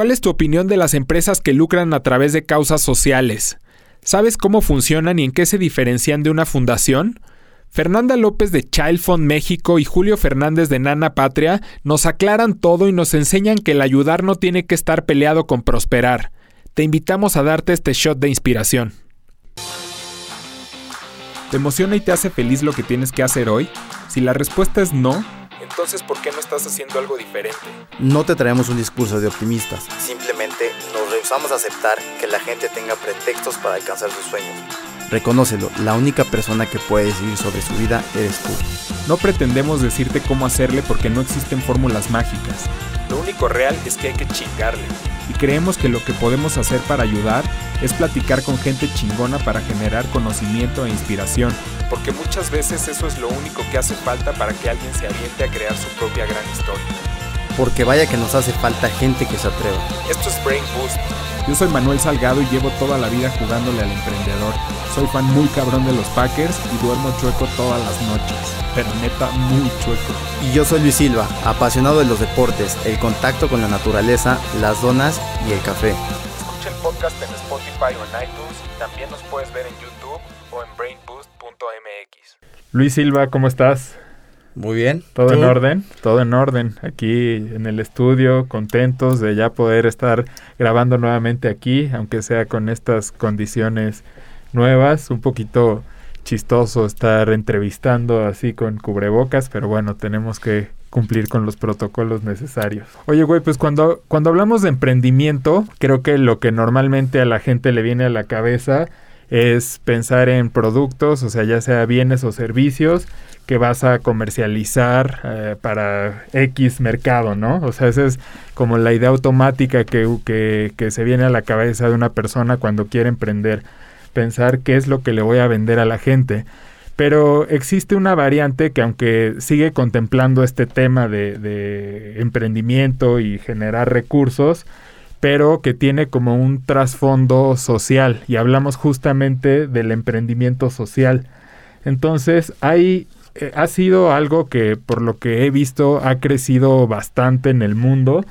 ¿Cuál es tu opinión de las empresas que lucran a través de causas sociales? ¿Sabes cómo funcionan y en qué se diferencian de una fundación? Fernanda López de Child Fund México y Julio Fernández de Nana Patria nos aclaran todo y nos enseñan que el ayudar no tiene que estar peleado con prosperar. Te invitamos a darte este shot de inspiración. ¿Te emociona y te hace feliz lo que tienes que hacer hoy? Si la respuesta es no, entonces ¿por qué no estás haciendo algo diferente? No te traemos un discurso de optimistas, simplemente nos rehusamos a aceptar que la gente tenga pretextos para alcanzar sus sueños. Reconócelo, la única persona que puede decidir sobre su vida eres tú. No pretendemos decirte cómo hacerle porque no existen fórmulas mágicas. Lo único real es que hay que chingarle. Y creemos que lo que podemos hacer para ayudar es platicar con gente chingona para generar conocimiento e inspiración. Porque muchas veces eso es lo único que hace falta para que alguien se aviente a crear su propia gran historia. Porque vaya que nos hace falta gente que se atreva. Esto es Brain Boost. Yo soy Manuel Salgado y llevo toda la vida jugándole al emprendedor. Soy fan muy cabrón de los Packers y duermo chueco todas las noches. Pero neta, muy chueco. Y yo soy Luis Silva, apasionado de los deportes, el contacto con la naturaleza, las donas y el café. Escucha el podcast en Spotify o en iTunes y también nos puedes ver en YouTube o en brainboost.mx. Luis Silva, ¿cómo estás? Muy bien. Todo en orden, todo en orden. Aquí en el estudio, contentos de ya poder estar grabando nuevamente aquí, aunque sea con estas condiciones nuevas. Un poquito chistoso estar entrevistando así con cubrebocas, pero bueno, tenemos que cumplir con los protocolos necesarios. Oye, güey, pues cuando, cuando hablamos de emprendimiento, creo que lo que normalmente a la gente le viene a la cabeza es pensar en productos, o sea, ya sea bienes o servicios que vas a comercializar eh, para X mercado, ¿no? O sea, esa es como la idea automática que, que, se viene a la cabeza de una persona cuando quiere emprender, pensar qué es lo que le voy a vender a la gente. Pero existe una variante que aunque sigue contemplando este tema de emprendimiento y generar recursos, pero que tiene como un trasfondo social y hablamos justamente del emprendimiento social. Entonces, hay eh, ha sido algo que por lo que he visto ha crecido bastante en el mundo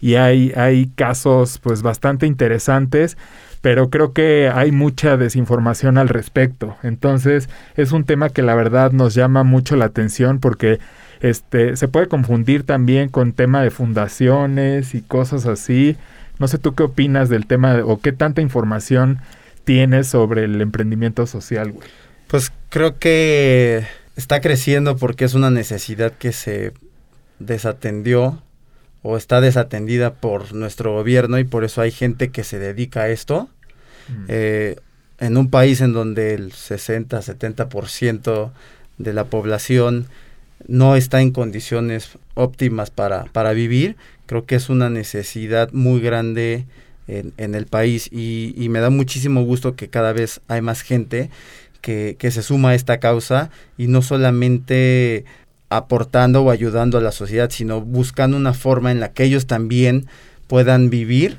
y hay, hay casos pues bastante interesantes, pero creo que hay mucha desinformación al respecto. Entonces, es un tema que la verdad nos llama mucho la atención porque este se puede confundir también con tema de fundaciones y cosas así. No sé tú qué opinas del tema o qué tanta información tienes sobre el emprendimiento social, güey. Pues creo que está creciendo porque es una necesidad que se desatendió o está desatendida por nuestro gobierno y por eso hay gente que se dedica a esto. Mm. Eh, en un país en donde el 60-70% de la población no está en condiciones óptimas para, para vivir, creo que es una necesidad muy grande en, el país y, y, me da muchísimo gusto que cada vez hay más gente que, se suma a esta causa y no solamente aportando o ayudando a la sociedad, sino buscando una forma en la que ellos también puedan vivir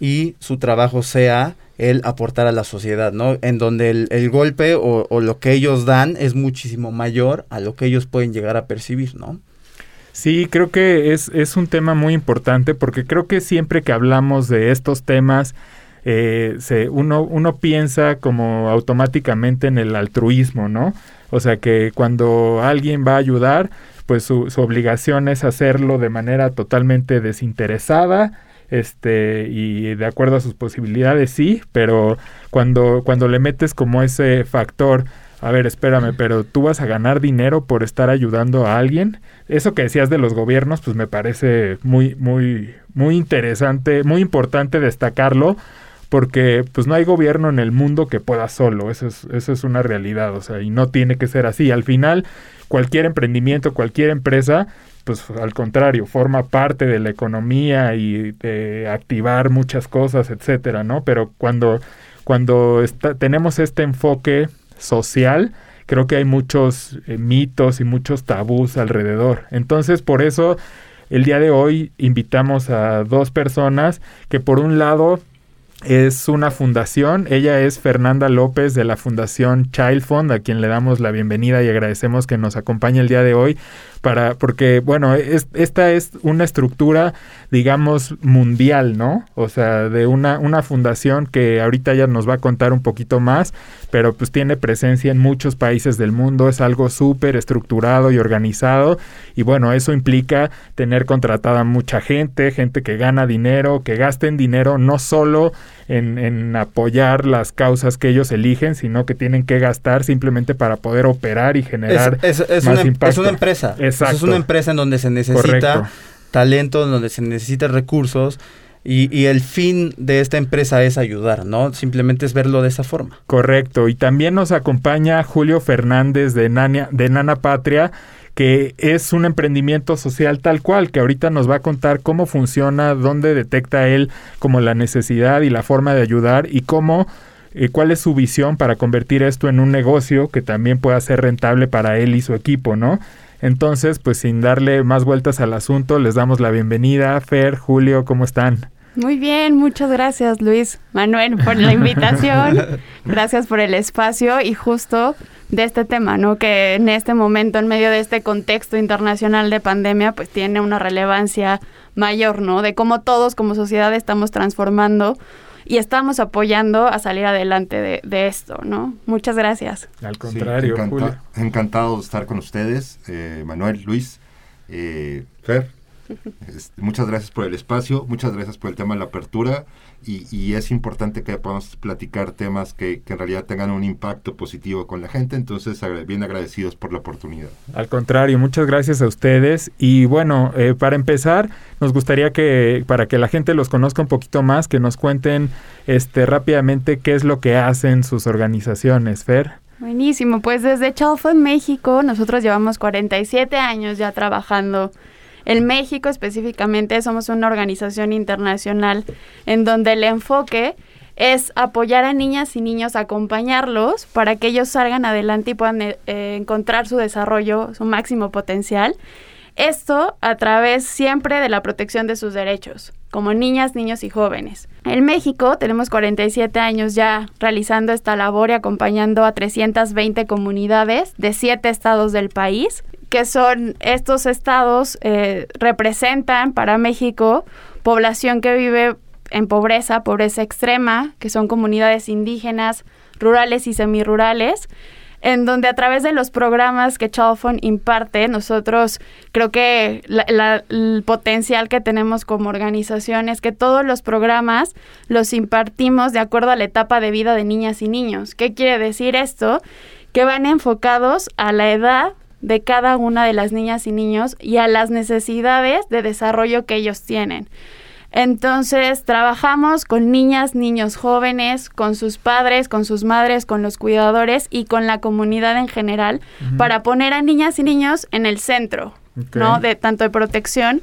y su trabajo sea el aportar a la sociedad, ¿no? En donde el, el golpe o, o, lo que ellos dan es muchísimo mayor a lo que ellos pueden llegar a percibir, ¿no? Sí, creo que es, es un tema muy importante porque creo que siempre que hablamos de estos temas, eh, se, uno, uno piensa como automáticamente en el altruismo, ¿no? O sea que cuando alguien va a ayudar, pues su, su obligación es hacerlo de manera totalmente desinteresada, este y de acuerdo a sus posibilidades sí, pero cuando cuando le metes como ese factor a ver, espérame, pero tú vas a ganar dinero por estar ayudando a alguien. Eso que decías de los gobiernos, pues me parece muy, muy, muy interesante, muy importante destacarlo, porque pues no hay gobierno en el mundo que pueda solo, eso es, eso es una realidad, o sea, y no tiene que ser así. Al final, cualquier emprendimiento, cualquier empresa, pues al contrario, forma parte de la economía y de activar muchas cosas, etcétera, ¿no? Pero cuando, cuando está, tenemos este enfoque social, creo que hay muchos eh, mitos y muchos tabús alrededor. Entonces, por eso, el día de hoy invitamos a dos personas que por un lado es una fundación. Ella es Fernanda López de la Fundación Child Fund, a quien le damos la bienvenida y agradecemos que nos acompañe el día de hoy, para porque bueno, es, esta es una estructura digamos mundial, ¿no? O sea, de una una fundación que ahorita ya nos va a contar un poquito más, pero pues tiene presencia en muchos países del mundo, es algo súper estructurado y organizado y bueno, eso implica tener contratada mucha gente, gente que gana dinero, que gasten dinero no solo en, en apoyar las causas que ellos eligen, sino que tienen que gastar simplemente para poder operar y generar es, más una, em, impacto. Es una empresa. Exacto. Es una empresa en donde se necesita Correcto. talento, en donde se necesitan recursos. Y, y, el fin de esta empresa es ayudar, ¿no? Simplemente es verlo de esa forma. Correcto. Y también nos acompaña Julio Fernández de Nana Patria, que es un emprendimiento social tal cual, que ahorita nos va a contar cómo funciona, dónde detecta él como la necesidad y la forma de ayudar y cómo eh, cuál es su visión para convertir esto en un negocio que también pueda ser rentable para él y su equipo, ¿no? Entonces, pues sin darle más vueltas al asunto, les damos la bienvenida. Fer, Julio, ¿cómo están? Muy bien, muchas gracias Luis Manuel por la invitación. gracias por el espacio y justo de este tema, ¿no? Que en este momento, en medio de este contexto internacional de pandemia, pues tiene una relevancia mayor, ¿no? De cómo todos como sociedad estamos transformando y estamos apoyando a salir adelante de, de esto, ¿no? Muchas gracias. Al contrario, sí, encanta Julio. encantado de estar con ustedes, eh, Manuel, Luis, eh, Fer. Este, muchas gracias por el espacio, muchas gracias por el tema de la apertura y, y es importante que podamos platicar temas que, que, en realidad tengan un impacto positivo con la gente, entonces bien agradecidos por la oportunidad. Al contrario, muchas gracias a ustedes y bueno, eh, para empezar, nos gustaría que para que la gente los conozca un poquito más, que nos cuenten este rápidamente qué es lo que hacen sus organizaciones, Fer. Buenísimo, pues desde Chalfo en México nosotros llevamos 47 años ya trabajando en México específicamente somos una organización internacional en donde el enfoque es apoyar a niñas y niños, acompañarlos para que ellos salgan adelante y puedan eh, encontrar su desarrollo, su máximo potencial. Esto a través siempre de la protección de sus derechos, como niñas, niños y jóvenes. En México tenemos 47 años ya realizando esta labor y acompañando a 320 comunidades de 7 estados del país que son estos estados eh, representan para México población que vive en pobreza, pobreza extrema, que son comunidades indígenas, rurales y semirurales, en donde a través de los programas que Chalfon imparte, nosotros creo que el potencial que tenemos como organización es que todos los programas los impartimos de acuerdo a la etapa de vida de niñas y niños. ¿Qué quiere decir esto? Que van enfocados a la edad de cada una de las niñas y niños y a las necesidades de desarrollo que ellos tienen. Entonces, trabajamos con niñas, niños jóvenes, con sus padres, con sus madres, con los cuidadores y con la comunidad en general uh -huh. para poner a niñas y niños en el centro, okay. ¿no? De tanto de protección,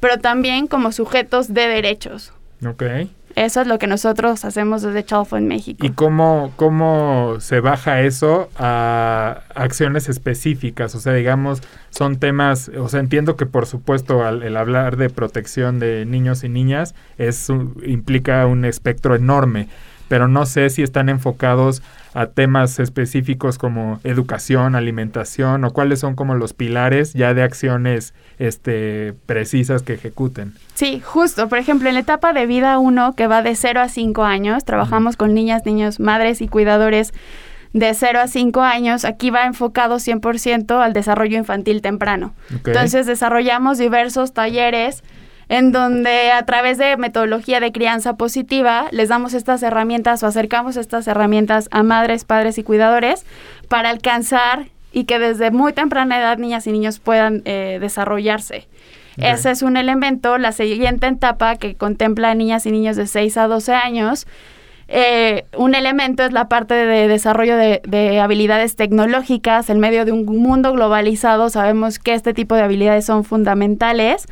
pero también como sujetos de derechos. Okay. Eso es lo que nosotros hacemos desde Chalfo en México. ¿Y cómo, cómo se baja eso a acciones específicas? O sea, digamos, son temas, o sea, entiendo que por supuesto al, el hablar de protección de niños y niñas es implica un espectro enorme, pero no sé si están enfocados a temas específicos como educación, alimentación o cuáles son como los pilares ya de acciones este, precisas que ejecuten. Sí, justo. Por ejemplo, en la etapa de vida 1, que va de 0 a 5 años, trabajamos uh -huh. con niñas, niños, madres y cuidadores de 0 a 5 años. Aquí va enfocado 100% al desarrollo infantil temprano. Okay. Entonces, desarrollamos diversos talleres en donde a través de metodología de crianza positiva les damos estas herramientas o acercamos estas herramientas a madres, padres y cuidadores para alcanzar y que desde muy temprana edad niñas y niños puedan eh, desarrollarse. Okay. Ese es un elemento. La siguiente etapa que contempla a niñas y niños de 6 a 12 años eh, un elemento es la parte de desarrollo de, de, habilidades tecnológicas. En medio de un mundo globalizado sabemos que este tipo de habilidades son fundamentales.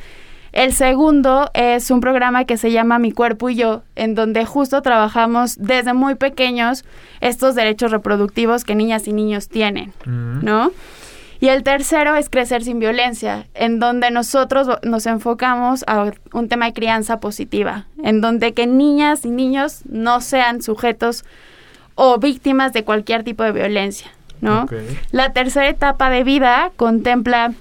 El segundo es un programa que se llama Mi Cuerpo y Yo, en donde justo trabajamos desde muy pequeños estos derechos reproductivos que niñas y niños tienen, uh -huh. ¿no? Y el tercero es Crecer sin Violencia, en donde nosotros nos enfocamos a un tema de crianza positiva, en donde que niñas y niños no sean sujetos o víctimas de cualquier tipo de violencia, ¿no? Okay. La tercera etapa de vida contempla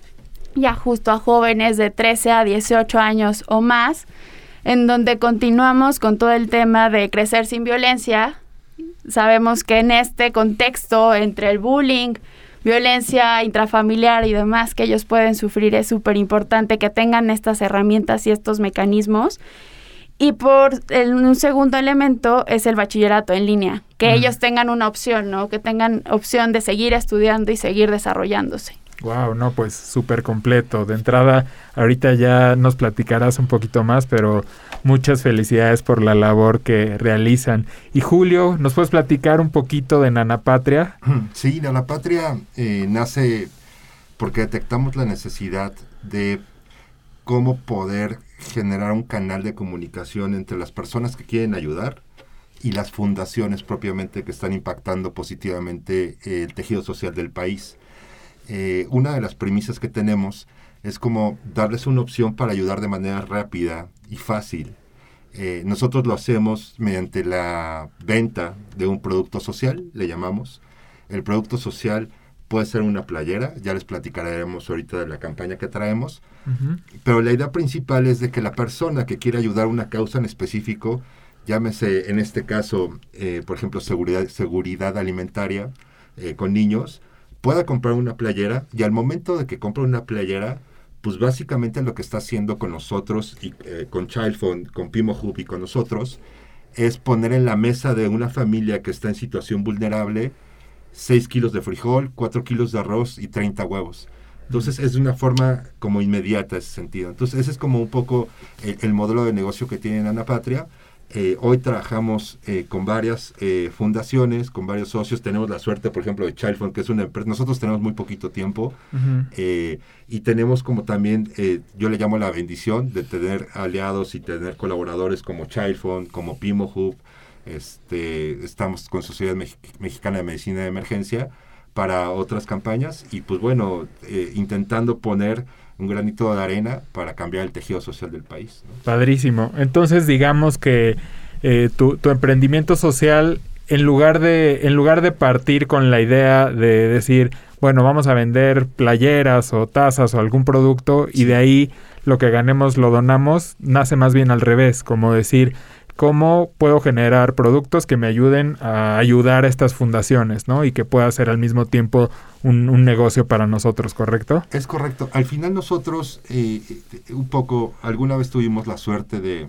ya justo a jóvenes de 13 a 18 años o más, en donde continuamos con todo el tema de crecer sin violencia. Sabemos que en este contexto entre el bullying, violencia intrafamiliar y demás que ellos pueden sufrir es súper importante que tengan estas herramientas y estos mecanismos. Y por un segundo elemento es el bachillerato en línea, que ellos tengan una opción, ¿no? Que tengan opción de seguir estudiando y seguir desarrollándose. Wow, no, pues súper completo. De entrada, ahorita ya nos platicarás un poquito más, pero muchas felicidades por la labor que realizan. Y Julio, ¿nos puedes platicar un poquito de Nanapatria? Sí, Nanapatria eh, nace porque detectamos la necesidad de cómo poder generar un canal de comunicación entre las personas que quieren ayudar y las fundaciones propiamente que están impactando positivamente el tejido social del país. Eh, una de las premisas que tenemos es como darles una opción para ayudar de manera rápida y fácil. Eh, nosotros lo hacemos mediante la venta de un producto social, le llamamos. El producto social puede ser una playera, ya les platicaremos ahorita de la campaña que traemos, pero la idea principal es de que la persona que quiere ayudar a una causa en específico, llámese en este caso, eh, por ejemplo, seguridad, seguridad alimentaria con niños, pueda comprar una playera y al momento de que compra una playera, pues básicamente lo que está haciendo con nosotros y eh, con Childphone, con Pimo Hub y con nosotros, es poner en la mesa de una familia que está en situación vulnerable 6 kilos de frijol, 4 kilos de arroz y 30 huevos. Entonces es de una forma como inmediata ese sentido. Entonces ese es como un poco el, el modelo de negocio que tiene Ana Patria eh, hoy trabajamos eh, con varias eh, fundaciones, con varios socios. Tenemos la suerte, por ejemplo, de Child que es una empresa. Nosotros tenemos muy poquito tiempo y tenemos como también, yo le llamo la bendición de tener aliados y tener colaboradores como Child como Pimo Hub. Este, estamos con Sociedad Mexicana de Medicina de Emergencia para otras campañas y pues bueno, intentando poner un granito de arena para cambiar el tejido social del país. Padrísimo. Entonces digamos que eh, tu, tu, emprendimiento social, en lugar, de, en lugar de partir con la idea de decir, bueno, vamos a vender playeras o tazas o algún producto y de ahí lo que ganemos lo donamos, nace más bien al revés, como decir, cómo puedo generar productos que me ayuden a ayudar a estas fundaciones, ¿no? Y que pueda ser al mismo tiempo un, negocio para nosotros, ¿correcto? Es correcto. Al final nosotros, eh, un poco, alguna vez tuvimos la suerte de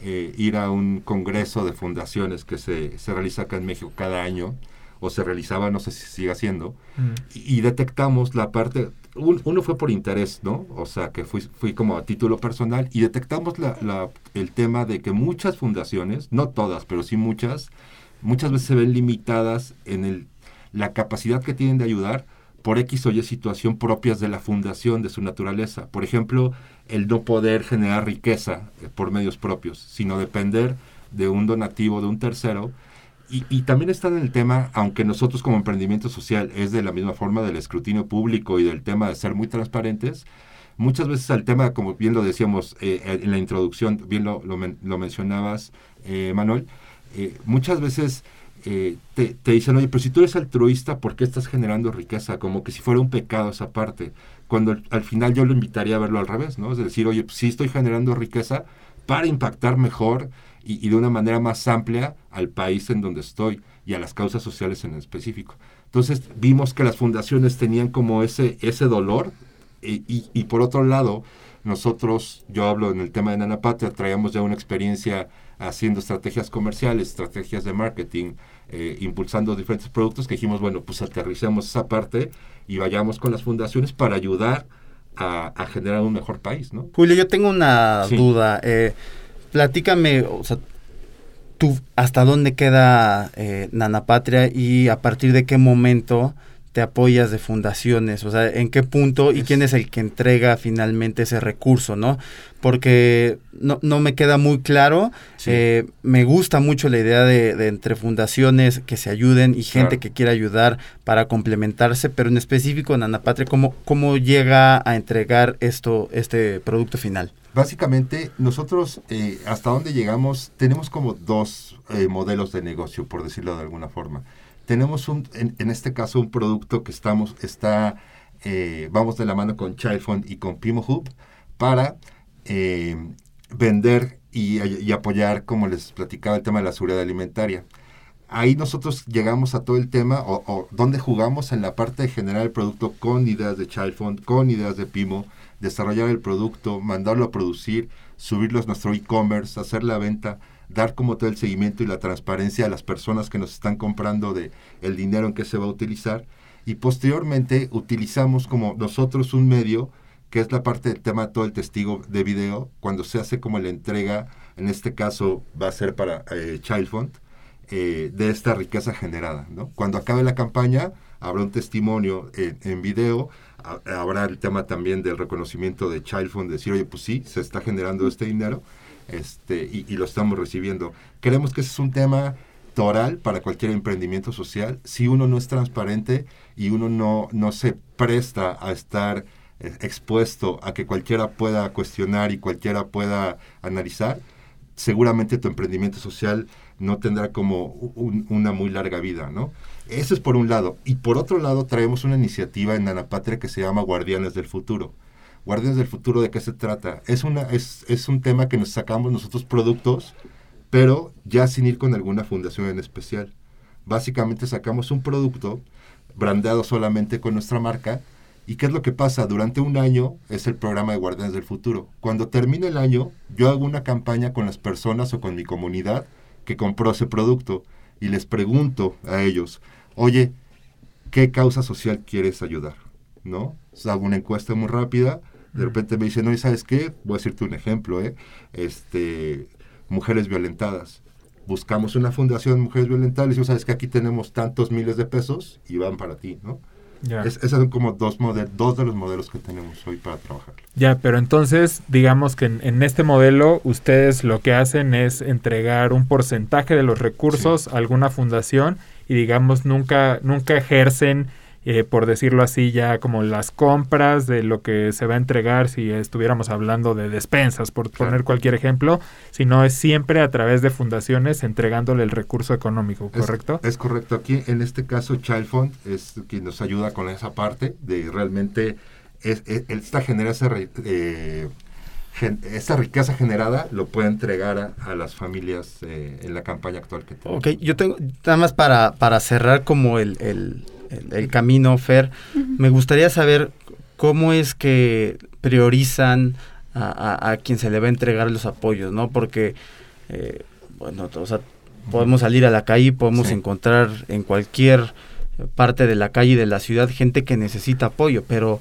eh, ir a un congreso de fundaciones que se, se realiza acá en México cada año o se realizaba, no sé si sigue haciendo, mm. y, detectamos la parte, uno fue por interés, ¿no? O sea, que fui, fui como a título personal, y detectamos la, el tema de que muchas fundaciones, no todas, pero sí muchas, muchas veces se ven limitadas en el, la capacidad que tienen de ayudar por X o Y situación propias de la fundación, de su naturaleza. Por ejemplo, el no poder generar riqueza eh, por medios propios, sino depender de un donativo de un tercero y, también está en el tema, aunque nosotros como emprendimiento social es de la misma forma del escrutinio público y del tema de ser muy transparentes, muchas veces al tema, como bien lo decíamos eh, en la introducción, bien lo, lo, mencionabas, eh, Manuel, eh, muchas veces te, te, dicen, oye, pero si tú eres altruista, ¿por qué estás generando riqueza? Como que si fuera un pecado esa parte. Cuando al final yo lo invitaría a verlo al revés, ¿no? Es decir, oye, pues sí estoy generando riqueza para impactar mejor y, de una manera más amplia al país en donde estoy y a las causas sociales en específico. Entonces vimos que las fundaciones tenían como ese, ese dolor y, y, por otro lado, nosotros, yo hablo en el tema de Nana Patria, traíamos ya una experiencia haciendo estrategias comerciales, estrategias de marketing, eh, impulsando diferentes productos, que dijimos, bueno, pues aterricemos esa parte y vayamos con las fundaciones para ayudar a, generar un mejor país, ¿no? Julio, yo tengo una duda. Eh, platícame, o sea, tú, ¿hasta dónde queda eh, Nanapatria y a partir de qué momento te apoyas de fundaciones? O sea, ¿en qué punto y quién es el que entrega finalmente ese recurso, no? Porque no, no me queda muy claro. Eh, me gusta mucho la idea de, entre fundaciones que se ayuden y gente que quiera ayudar para complementarse, pero en específico, Nanapatria, ¿cómo, ¿cómo llega a entregar esto, este producto final? Básicamente, nosotros eh, hasta donde llegamos tenemos como dos eh, modelos de negocio, por decirlo de alguna forma. Tenemos un, en, este caso un producto que estamos, está eh, vamos de la mano con Child Fund y con Pimo Hub para vender y, y, apoyar, como les platicaba, el tema de la seguridad alimentaria. Ahí nosotros llegamos a todo el tema, o, o donde jugamos en la parte de generar el producto con ideas de Child Fund, con ideas de Pimo, desarrollar el producto, mandarlo a producir, subirlo a nuestro e-commerce, hacer la venta, dar como todo el seguimiento y la transparencia a las personas que nos están comprando de el dinero en que se va a utilizar. Y posteriormente utilizamos como nosotros un medio que es la parte del tema todo el testigo de video. Cuando se hace como la entrega en este caso va a ser para eh, Child Fund eh, de esta riqueza generada ¿no? cuando acabe la campaña habrá un testimonio en video habrá el tema también del reconocimiento de Child Fund decir oye pues sí se está generando este dinero este, y, lo estamos recibiendo. Creemos que ese es un tema toral para cualquier emprendimiento social. Si uno no es transparente y uno no, no se presta a estar eh, expuesto a que cualquiera pueda cuestionar y cualquiera pueda analizar, seguramente tu emprendimiento social no tendrá como un, una muy larga vida, ¿no? Eso es por un lado. Y por otro lado, traemos una iniciativa en Nanapatria que se llama Guardianes del Futuro Guardianes del Futuro, ¿de qué se trata? Es, una, es, es un tema que nos sacamos nosotros productos, pero ya sin ir con alguna fundación en especial. Básicamente sacamos un producto brandeado solamente con nuestra marca. ¿Y qué es lo que pasa? Durante un año es el programa de Guardianes del Futuro. Cuando termine el año, yo hago una campaña con las personas o con mi comunidad que compró ese producto y les pregunto a ellos, oye, ¿qué causa social quieres ayudar? ¿No? hago una encuesta muy rápida de repente me dicen, no, ¿y sabes qué? Voy a decirte un ejemplo, ¿eh? Este, mujeres violentadas. Buscamos una fundación de mujeres violentadas y decimos, sabes que aquí tenemos tantos miles de pesos y van para ti, ¿no? Ya. Es, esos son como dos, dos de los modelos que tenemos hoy para trabajar. Ya, pero entonces digamos que en, en, este modelo ustedes lo que hacen es entregar un porcentaje de los recursos sí. a alguna fundación y digamos nunca, nunca ejercen eh, por decirlo así, ya como las compras de lo que se va a entregar si estuviéramos hablando de despensas, por claro. poner cualquier ejemplo, sino es siempre a través de fundaciones entregándole el recurso económico, ¿correcto? Es, es correcto. Aquí, en este caso, Child Fund es quien nos ayuda con esa parte de realmente es, es, esta genera esa, eh, gen, esa riqueza generada lo puede entregar a, a las familias eh, en la campaña actual que tenemos. Ok, yo tengo, nada más para, para cerrar como el, el el, el camino, Fer. Uh -huh. Me gustaría saber cómo es que priorizan a, a, a, quien se le va a entregar los apoyos, ¿no? Porque, eh, bueno, o sea, podemos salir a la calle, podemos sí. encontrar en cualquier parte de la calle de la ciudad gente que necesita apoyo, pero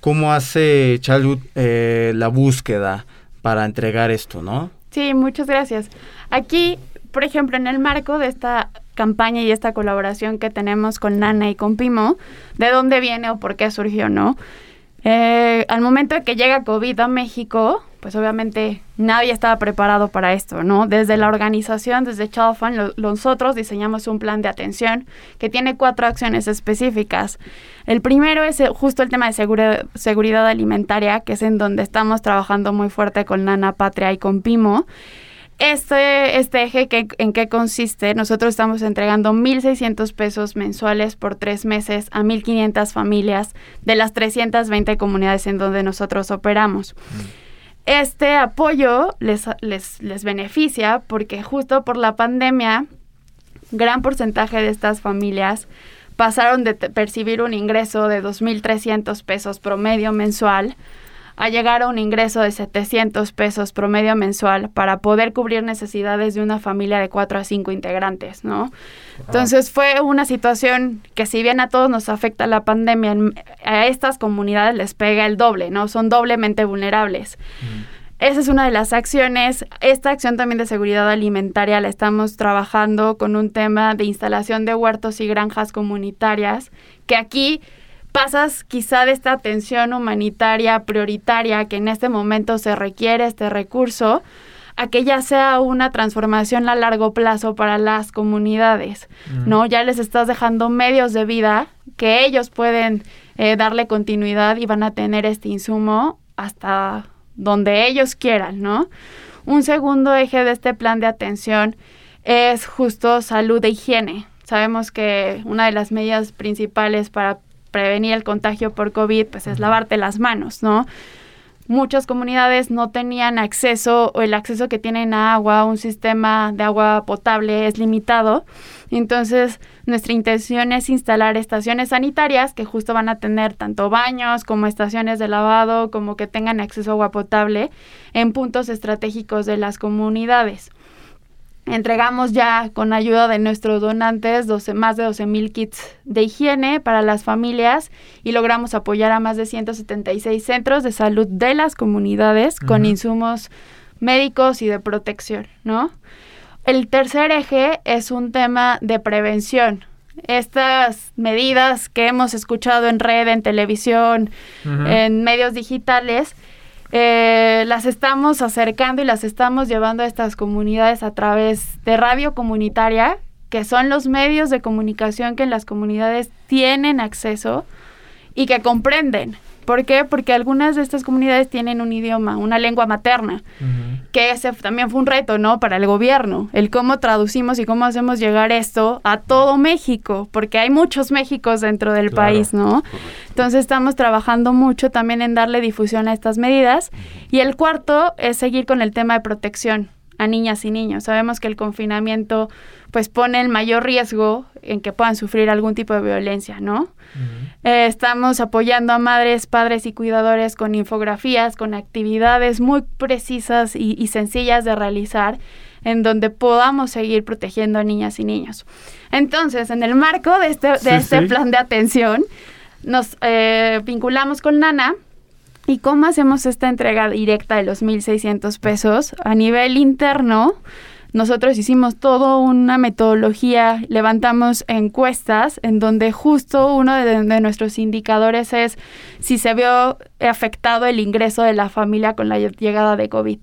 ¿cómo hace Childhood eh, la búsqueda para entregar esto, no? Sí, muchas gracias. Aquí, por ejemplo, en el marco de esta campaña y esta colaboración que tenemos con Nana y con Pimo, de dónde viene o por qué surgió, ¿no? Eh, al momento de que llega COVID a México, pues obviamente nadie estaba preparado para esto, ¿no? Desde la organización, desde Chalfan, lo, nosotros diseñamos un plan de atención que tiene cuatro acciones específicas. El primero es justo el tema de segura, seguridad alimentaria, que es en donde estamos trabajando muy fuerte con Nana Patria y con Pimo. Este, este eje, que, ¿en qué consiste? Nosotros estamos entregando 1.600 pesos mensuales por tres meses a 1.500 familias de las 320 comunidades en donde nosotros operamos. Mm. Este apoyo les, les, les beneficia porque justo por la pandemia, gran porcentaje de estas familias pasaron de percibir un ingreso de 2.300 pesos promedio mensual a llegar a un ingreso de 700 pesos promedio mensual para poder cubrir necesidades de una familia de 4 a 5 integrantes, ¿no? Entonces fue una situación que si bien a todos nos afecta la pandemia, a estas comunidades les pega el doble, ¿no? Son doblemente vulnerables. Mm. Esa es una de las acciones. Esta acción también de seguridad alimentaria la estamos trabajando con un tema de instalación de huertos y granjas comunitarias, que aquí pasas quizá de esta atención humanitaria prioritaria que en este momento se requiere este recurso a que ya sea una transformación a largo plazo para las comunidades, mm. ¿no? Ya les estás dejando medios de vida que ellos pueden eh, darle continuidad y van a tener este insumo hasta donde ellos quieran, ¿no? Un segundo eje de este plan de atención es justo salud e higiene. Sabemos que una de las medidas principales para prevenir el contagio por COVID, pues es lavarte las manos, ¿no? Muchas comunidades no tenían acceso o el acceso que tienen a agua, un sistema de agua potable es limitado. Entonces, nuestra intención es instalar estaciones sanitarias que justo van a tener tanto baños como estaciones de lavado, como que tengan acceso a agua potable en puntos estratégicos de las comunidades. Entregamos ya con ayuda de nuestros donantes 12, más de 12 mil kits de higiene para las familias y logramos apoyar a más de 176 centros de salud de las comunidades con insumos médicos y de protección, ¿no? El tercer eje es un tema de prevención. Estas medidas que hemos escuchado en red, en televisión, en medios digitales, eh, las estamos acercando y las estamos llevando a estas comunidades a través de radio comunitaria, que son los medios de comunicación que las comunidades tienen acceso y que comprenden. ¿Por qué? Porque algunas de estas comunidades tienen un idioma, una lengua materna, que ese también fue un reto, ¿no? Para el gobierno, el cómo traducimos y cómo hacemos llegar esto a todo México, porque hay muchos Méxicos dentro del país, ¿no? Entonces estamos trabajando mucho también en darle difusión a estas medidas. Y el cuarto es seguir con el tema de protección a niñas y niños. Sabemos que el confinamiento pues pone el mayor riesgo en que puedan sufrir algún tipo de violencia, ¿no? Eh, estamos apoyando a madres, padres y cuidadores con infografías, con actividades muy precisas y, sencillas de realizar en donde podamos seguir protegiendo a niñas y niños. Entonces, en el marco de este, de este plan de atención, nos eh, vinculamos con Nana, ¿Y cómo hacemos esta entrega directa de los 1.600 pesos? A nivel interno, nosotros hicimos toda una metodología, levantamos encuestas en donde justo uno de, nuestros indicadores es si se vio afectado el ingreso de la familia con la llegada de COVID.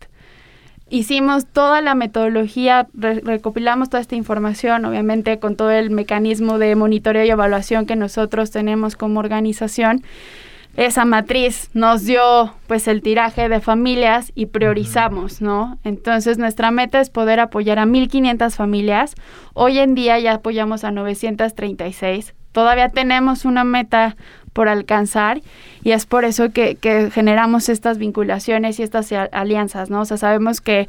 Hicimos toda la metodología, recopilamos toda esta información, obviamente con todo el mecanismo de monitoreo y evaluación que nosotros tenemos como organización esa matriz nos dio pues el tiraje de familias y priorizamos, ¿no? Entonces nuestra meta es poder apoyar a 1.500 familias. Hoy en día ya apoyamos a 936. Todavía tenemos una meta por alcanzar y es por eso que, que generamos estas vinculaciones y estas alianzas, ¿no? O sea, sabemos que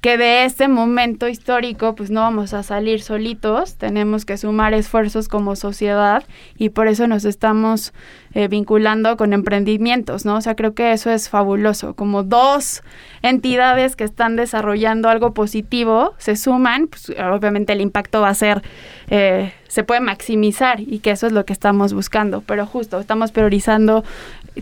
que de este momento histórico pues no vamos a salir solitos, tenemos que sumar esfuerzos como sociedad y por eso nos estamos eh, vinculando con emprendimientos, ¿no? O sea, creo que eso es fabuloso, como dos entidades que están desarrollando algo positivo se suman, pues obviamente el impacto va a ser, eh, se puede maximizar y que eso es lo que estamos buscando, pero justo estamos priorizando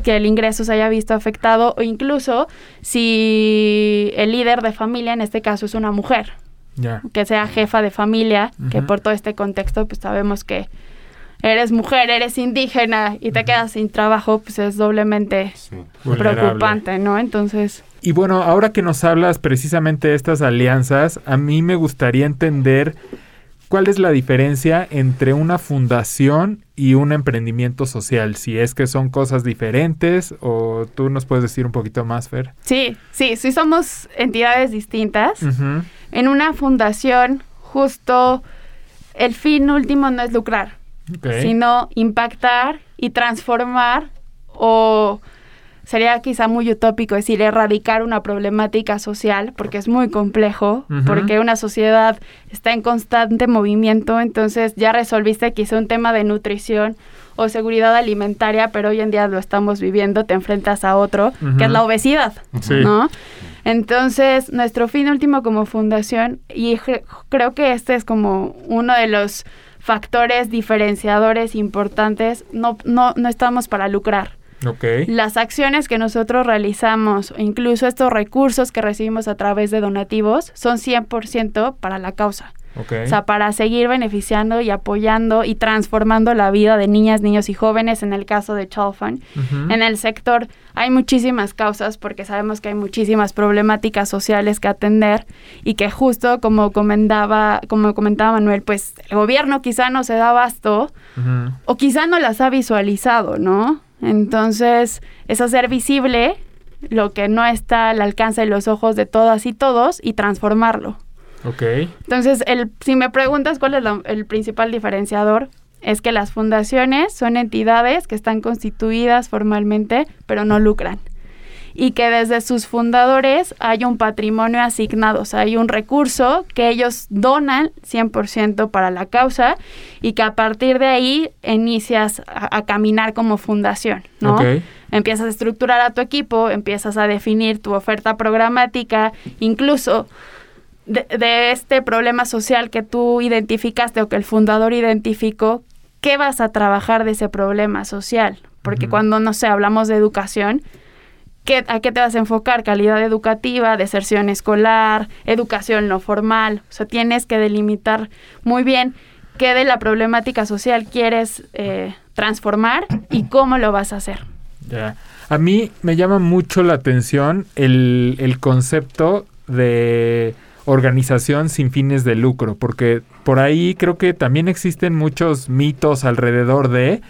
que el ingreso se haya visto afectado o incluso si el líder de familia, en este caso es una mujer, que sea jefa de familia, que por todo este contexto pues sabemos que eres mujer, eres indígena y te quedas sin trabajo, pues es doblemente preocupante, ¿no? Entonces... Y bueno, ahora que nos hablas precisamente de estas alianzas, a mí me gustaría entender ¿Cuál es la diferencia entre una fundación y un emprendimiento social? Si es que son cosas diferentes o tú nos puedes decir un poquito más, Fer. Sí, sí, sí somos entidades distintas. En una fundación, justo el fin último no es lucrar, sino impactar y transformar o sería quizá muy utópico decir erradicar una problemática social, porque es muy complejo, porque una sociedad está en constante movimiento, entonces ya resolviste quizá un tema de nutrición o seguridad alimentaria, pero hoy en día lo estamos viviendo, te enfrentas a otro, que es la obesidad, ¿no? Entonces, nuestro fin último como fundación, y creo que este es como uno de los factores diferenciadores importantes, no, no, no estamos para lucrar. Las acciones que nosotros realizamos, incluso estos recursos que recibimos a través de donativos, son 100% para la causa. O sea, para seguir beneficiando y apoyando y transformando la vida de niñas, niños y jóvenes, en el caso de Child Fund. En el sector hay muchísimas causas porque sabemos que hay muchísimas problemáticas sociales que atender y que justo como comentaba, como comentaba Manuel, pues el gobierno quizá no se da abasto o quizá no las ha visualizado, ¿no? Entonces, es hacer visible lo que no está al alcance de los ojos de todas y todos y transformarlo. Ok. Entonces, el, si me preguntas cuál es el principal diferenciador, es que las fundaciones son entidades que están constituidas formalmente, pero no lucran. Y que desde sus fundadores hay un patrimonio asignado, o sea, hay un recurso que ellos donan 100% para la causa y que a partir de ahí inicias a, caminar como fundación, ¿no? Empiezas a estructurar a tu equipo, empiezas a definir tu oferta programática, incluso de, este problema social que tú identificaste o que el fundador identificó, ¿qué vas a trabajar de ese problema social? Porque cuando, no sé, hablamos de educación, ¿qué, ¿a qué te vas a enfocar? Calidad educativa, deserción escolar, educación no formal. O sea, tienes que delimitar muy bien qué de la problemática social quieres eh, transformar y cómo lo vas a hacer. Ya. A mí me llama mucho la atención el, el concepto de organización sin fines de lucro, porque por ahí creo que también existen muchos mitos alrededor de...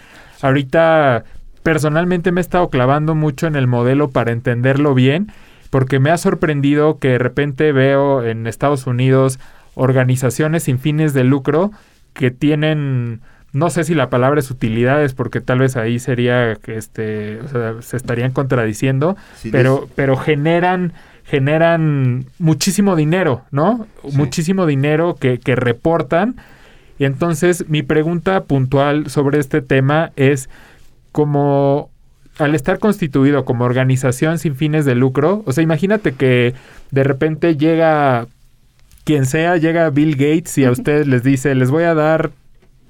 Ahorita personalmente me he estado clavando mucho en el modelo para entenderlo bien, porque me ha sorprendido que de repente veo en Estados Unidos organizaciones sin fines de lucro que tienen no sé si la palabra es utilidades porque tal vez ahí sería que este o sea, se estarían contradiciendo pero pero generan generan muchísimo dinero, ¿no? Muchísimo dinero que, que reportan. Y entonces mi pregunta puntual sobre este tema es como al estar constituido como organización sin fines de lucro, o sea, imagínate que de repente llega quien sea, llega Bill Gates y a ustedes les dice, les voy a dar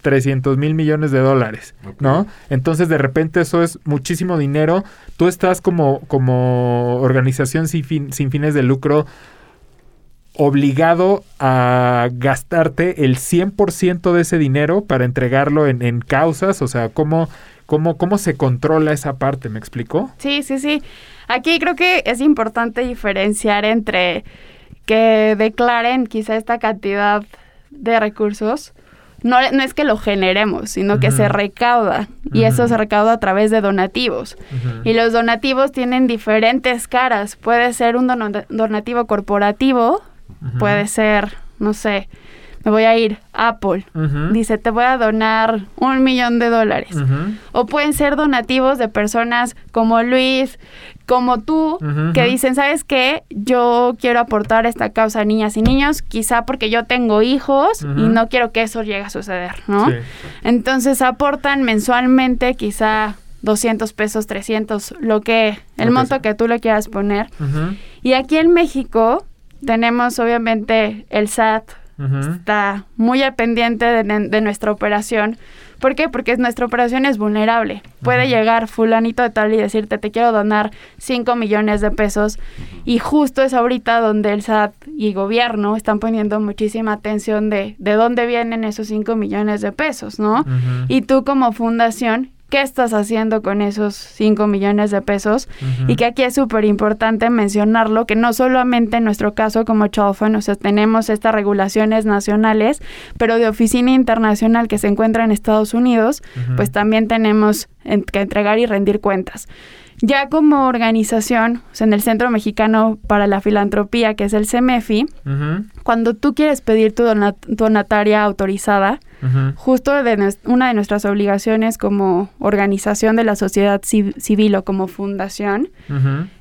300 mil millones de dólares, ¿no? Entonces de repente eso es muchísimo dinero. Tú estás como, como organización sin, sin fines de lucro obligado a gastarte el 100% de ese dinero para entregarlo en, en causas, o sea, ¿cómo, cómo, ¿cómo se controla esa parte? ¿Me explicó? Sí, sí, sí. Aquí creo que es importante diferenciar entre que declaren quizá esta cantidad de recursos no, no es que lo generemos, sino que se recauda y eso se recauda a través de donativos. Y los donativos tienen diferentes caras. Puede ser un donativo corporativo, puede ser, no sé, me voy a ir Apple. Dice, te voy a donar un millón de dólares. O pueden ser donativos de personas como Luis, como tú, que dicen, ¿sabes qué? Yo quiero aportar esta causa a niñas y niños, quizá porque yo tengo hijos y no quiero que eso llegue a suceder, ¿no? Entonces aportan mensualmente quizá 200 pesos, 300, lo que, el monto que tú le quieras poner. Y aquí en México tenemos obviamente el SAT, está muy al pendiente de, nuestra operación. ¿Por qué? Porque nuestra operación es vulnerable. Puede llegar fulanito de tal y decirte, te quiero donar 5 millones de pesos. Y justo es ahorita donde el SAT y gobierno están poniendo muchísima atención de de dónde vienen esos 5 millones de pesos, ¿no? Y tú como fundación qué estás haciendo con esos 5 millones de pesos y que aquí es súper importante mencionarlo, que no solamente en nuestro caso como Chalfon, o sea, tenemos estas regulaciones nacionales, pero de oficina internacional que se encuentra en Estados Unidos, pues también tenemos que entregar y rendir cuentas. Ya como organización, o sea, en el Centro Mexicano para la Filantropía, que es el CEMEFI, cuando tú quieres pedir tu donataria autorizada, justo de una de nuestras obligaciones como organización de la sociedad civil o como fundación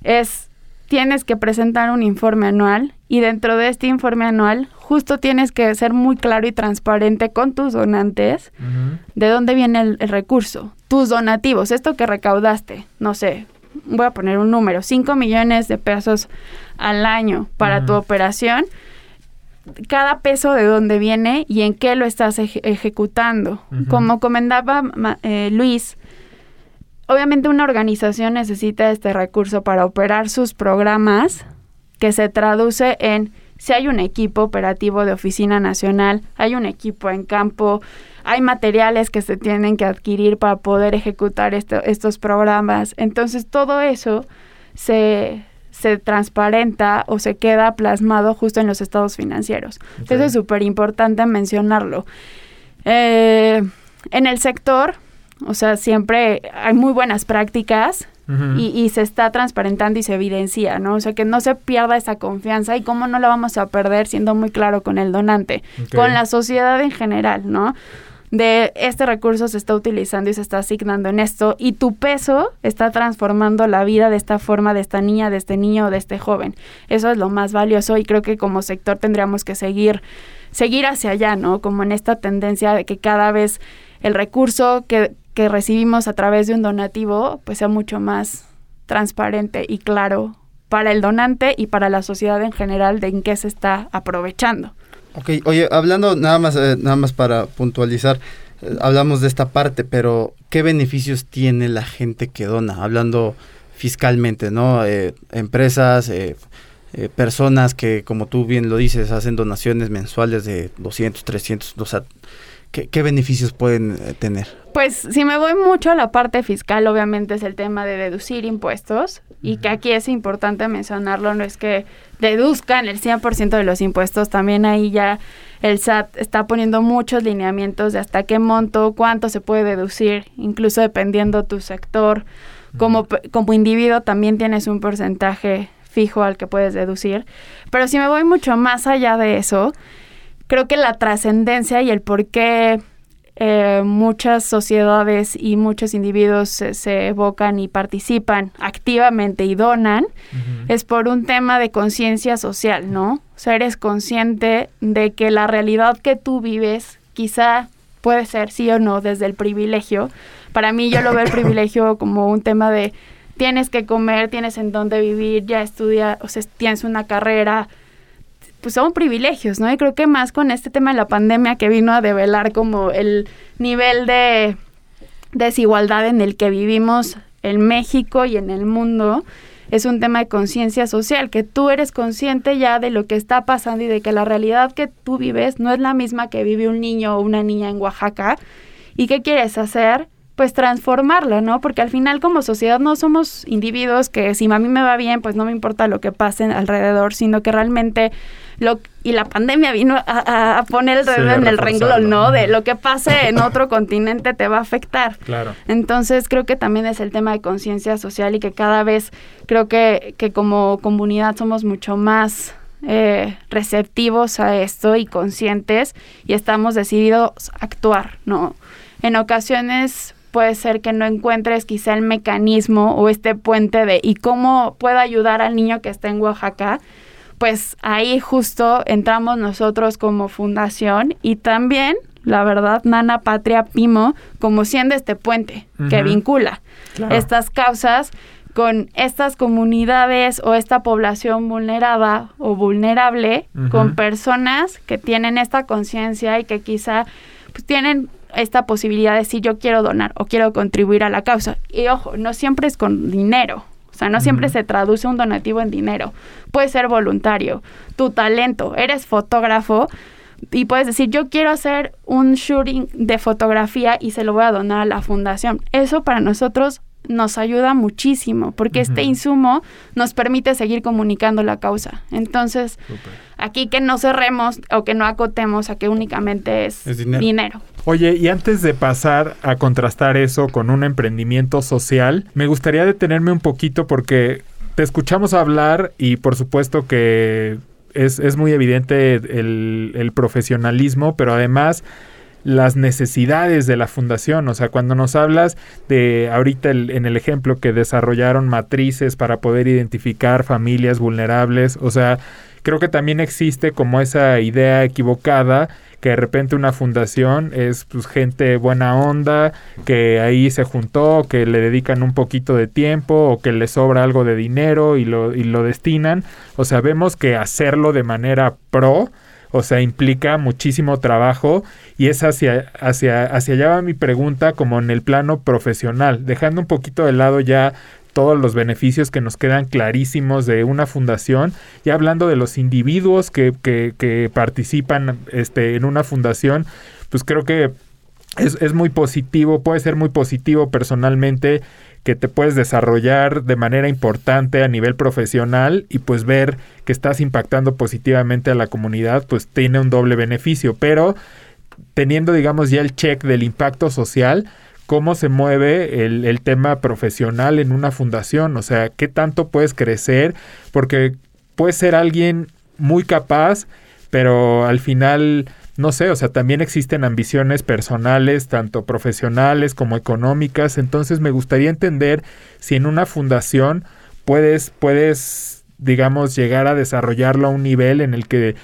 es tienes que presentar un informe anual y dentro de este informe anual justo tienes que ser muy claro y transparente con tus donantes de dónde viene el, recurso, tus donativos, esto que recaudaste, no sé, voy a poner un número, 5 millones de pesos al año para tu operación, cada peso de dónde viene y en qué lo estás ejecutando. Como comentaba eh, Luis, obviamente una organización necesita este recurso para operar sus programas que se traduce en si hay un equipo operativo de oficina nacional, hay un equipo en campo, hay materiales que se tienen que adquirir para poder ejecutar estos programas. Entonces todo eso se, se transparenta o se queda plasmado justo en los estados financieros. Entonces es súper importante mencionarlo. Eh, en el sector, o sea, siempre hay muy buenas prácticas y, se está transparentando y se evidencia, ¿no? O sea, que no se pierda esa confianza y cómo no la vamos a perder siendo muy claro con el donante, con la sociedad en general, ¿no? de este recurso se está utilizando y se está asignando en esto y tu peso está transformando la vida de esta forma de esta niña, de este niño o de este joven. Eso es lo más valioso y creo que como sector tendríamos que seguir seguir hacia allá, ¿no? Como en esta tendencia de que cada vez el recurso que, que recibimos a través de un donativo pues sea mucho más transparente y claro para el donante y para la sociedad en general de en qué se está aprovechando. Ok, oye, hablando nada más, eh, nada más para puntualizar, eh, hablamos de esta parte, pero ¿qué beneficios tiene la gente que dona? Hablando fiscalmente, ¿no? Eh, empresas, personas que, como tú bien lo dices, hacen donaciones mensuales de 200, 300, o sea, ¿Qué, beneficios pueden eh, tener? Pues si me voy mucho a la parte fiscal, obviamente es el tema de deducir impuestos y que aquí es importante mencionarlo, no es que deduzcan el 100% de los impuestos, también ahí ya el SAT está poniendo muchos lineamientos de hasta qué monto, cuánto se puede deducir, incluso dependiendo tu sector. Como, como individuo también tienes un porcentaje fijo al que puedes deducir. Pero si me voy mucho más allá de eso, creo que la trascendencia y el por qué eh, muchas sociedades y muchos individuos se, evocan y participan activamente y donan, es por un tema de conciencia social, ¿no? O sea, eres consciente de que la realidad que tú vives quizá puede ser sí o no desde el privilegio. Para mí yo lo veo el privilegio como un tema de tienes que comer, tienes en dónde vivir, ya estudia, o sea, tienes una carrera, pues son privilegios, ¿no? Y creo que más con este tema de la pandemia que vino a develar como el nivel de desigualdad en el que vivimos en México y en el mundo, es un tema de conciencia social, que tú eres consciente ya de lo que está pasando y de que la realidad que tú vives no es la misma que vive un niño o una niña en Oaxaca. ¿Y qué quieres hacer? Pues transformarlo, ¿no? Porque al final como sociedad no somos individuos que si a mí me va bien, pues no me importa lo que pase alrededor, sino que realmente y la pandemia vino a, poner el dedo en el renglón, ¿no? De lo que pase en otro continente te va a afectar. Claro. Entonces creo que también es el tema de conciencia social y que cada vez creo que, que como comunidad somos mucho más eh, receptivos a esto y conscientes y estamos decididos a actuar, ¿no? En ocasiones puede ser que no encuentres quizá el mecanismo o este puente de y cómo puedo ayudar al niño que está en Oaxaca pues ahí justo entramos nosotros como fundación y también, la verdad, Nana Patria Pimo, como siendo este puente que vincula estas causas con estas comunidades o esta población vulnerada o vulnerable, con personas que tienen esta conciencia y que quizá pues, tienen esta posibilidad de si yo quiero donar o quiero contribuir a la causa. Y ojo, no siempre es con dinero. O sea, no siempre se traduce un donativo en dinero. Puede ser voluntario. Tu talento, eres fotógrafo y puedes decir, yo quiero hacer un shooting de fotografía y se lo voy a donar a la fundación. Eso para nosotros nos ayuda muchísimo porque este insumo nos permite seguir comunicando la causa. Entonces, aquí que no cerremos o que no acotemos a que únicamente es, dinero. Oye, y antes de pasar a contrastar eso con un emprendimiento social, me gustaría detenerme un poquito porque te escuchamos hablar y por supuesto que es, muy evidente el, el profesionalismo, pero además las necesidades de la fundación. O sea, cuando nos hablas de ahorita en el ejemplo que desarrollaron matrices para poder identificar familias vulnerables, o sea, creo que también existe como esa idea equivocada que de repente una fundación es pues gente buena onda, que ahí se juntó, que le dedican un poquito de tiempo o que le sobra algo de dinero y lo, y lo destinan. O sea, vemos que hacerlo de manera pro o sea, implica muchísimo trabajo y es hacia, hacia, hacia allá va mi pregunta como en el plano profesional, dejando un poquito de lado ya todos los beneficios que nos quedan clarísimos de una fundación. Y hablando de los individuos que, que, que participan este, en una fundación, pues creo que es, es muy positivo, puede ser muy positivo personalmente que te puedes desarrollar de manera importante a nivel profesional y pues ver que estás impactando positivamente a la comunidad, pues tiene un doble beneficio, pero teniendo digamos ya el check del impacto social, cómo se mueve el, el tema profesional en una fundación, o sea, qué tanto puedes crecer, porque puedes ser alguien muy capaz, pero al final no sé, o sea, también existen ambiciones personales, tanto profesionales como económicas, entonces me gustaría entender si en una fundación puedes, puedes, digamos, llegar a desarrollarlo a un nivel en el que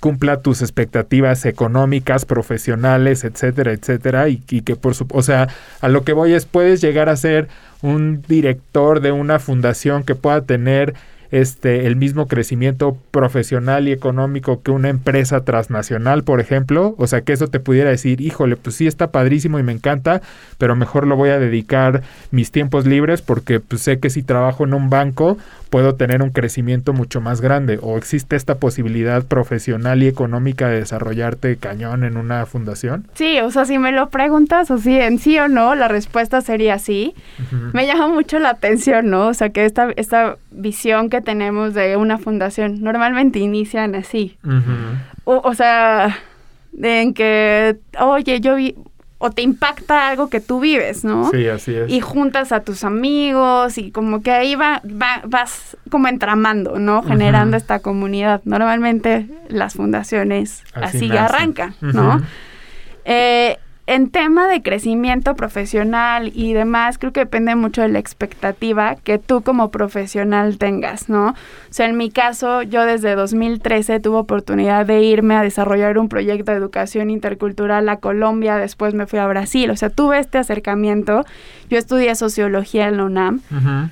cumpla tus expectativas económicas, profesionales, etcétera, etcétera, y, y que por su, o sea, a lo que voy es puedes llegar a ser un director de una fundación que pueda tener este, el mismo crecimiento profesional y económico que una empresa transnacional, por ejemplo. O sea, que eso te pudiera decir, híjole, pues sí está padrísimo y me encanta, pero mejor lo voy a dedicar mis tiempos libres porque pues, sé que si trabajo en un banco puedo tener un crecimiento mucho más grande. O existe esta posibilidad profesional y económica de desarrollarte cañón en una fundación. Sí, o sea, si me lo preguntas así en sí o no, la respuesta sería sí. Me llama mucho la atención, ¿no? O sea, que esta, esta visión que tenemos de una fundación normalmente inician así. o, o, sea, en que, oye, yo vi, o te impacta algo que tú vives, ¿no? Sí, así es. Y juntas a tus amigos y como que ahí va, va vas como entramando, ¿no? Generando esta comunidad. Normalmente las fundaciones así, así arrancan, ¿no? Eh, en tema de crecimiento profesional y demás, creo que depende mucho de la expectativa que tú como profesional tengas, ¿no? O sea, en mi caso, yo desde 2013 tuve oportunidad de irme a desarrollar un proyecto de educación intercultural a Colombia, después me fui a Brasil, o sea, tuve este acercamiento. Yo estudié sociología en la UNAM. Uh -huh.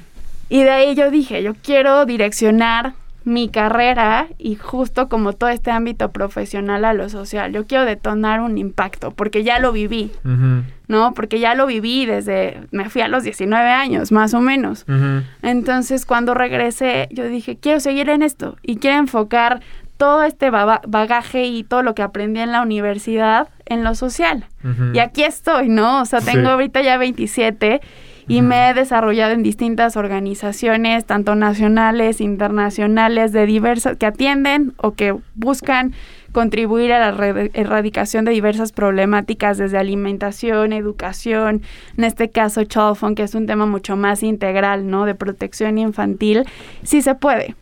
Y de ahí yo dije, yo quiero direccionar mi carrera y justo como todo este ámbito profesional a lo social. Yo quiero detonar un impacto porque ya lo viví, uh -huh. ¿no? Porque ya lo viví desde, me fui a los 19 años, más o menos. Uh -huh. Entonces, cuando regresé, yo dije, quiero seguir en esto y quiero enfocar todo este bagaje y todo lo que aprendí en la universidad en lo social. Uh -huh. Y aquí estoy, ¿no? O sea, tengo sí. ahorita ya 27 y me he desarrollado en distintas organizaciones, tanto nacionales, internacionales, de diversas, que atienden o que buscan contribuir a la erradicación de diversas problemáticas desde alimentación, educación, en este caso Child que es un tema mucho más integral, ¿no? De protección infantil, sí se puede.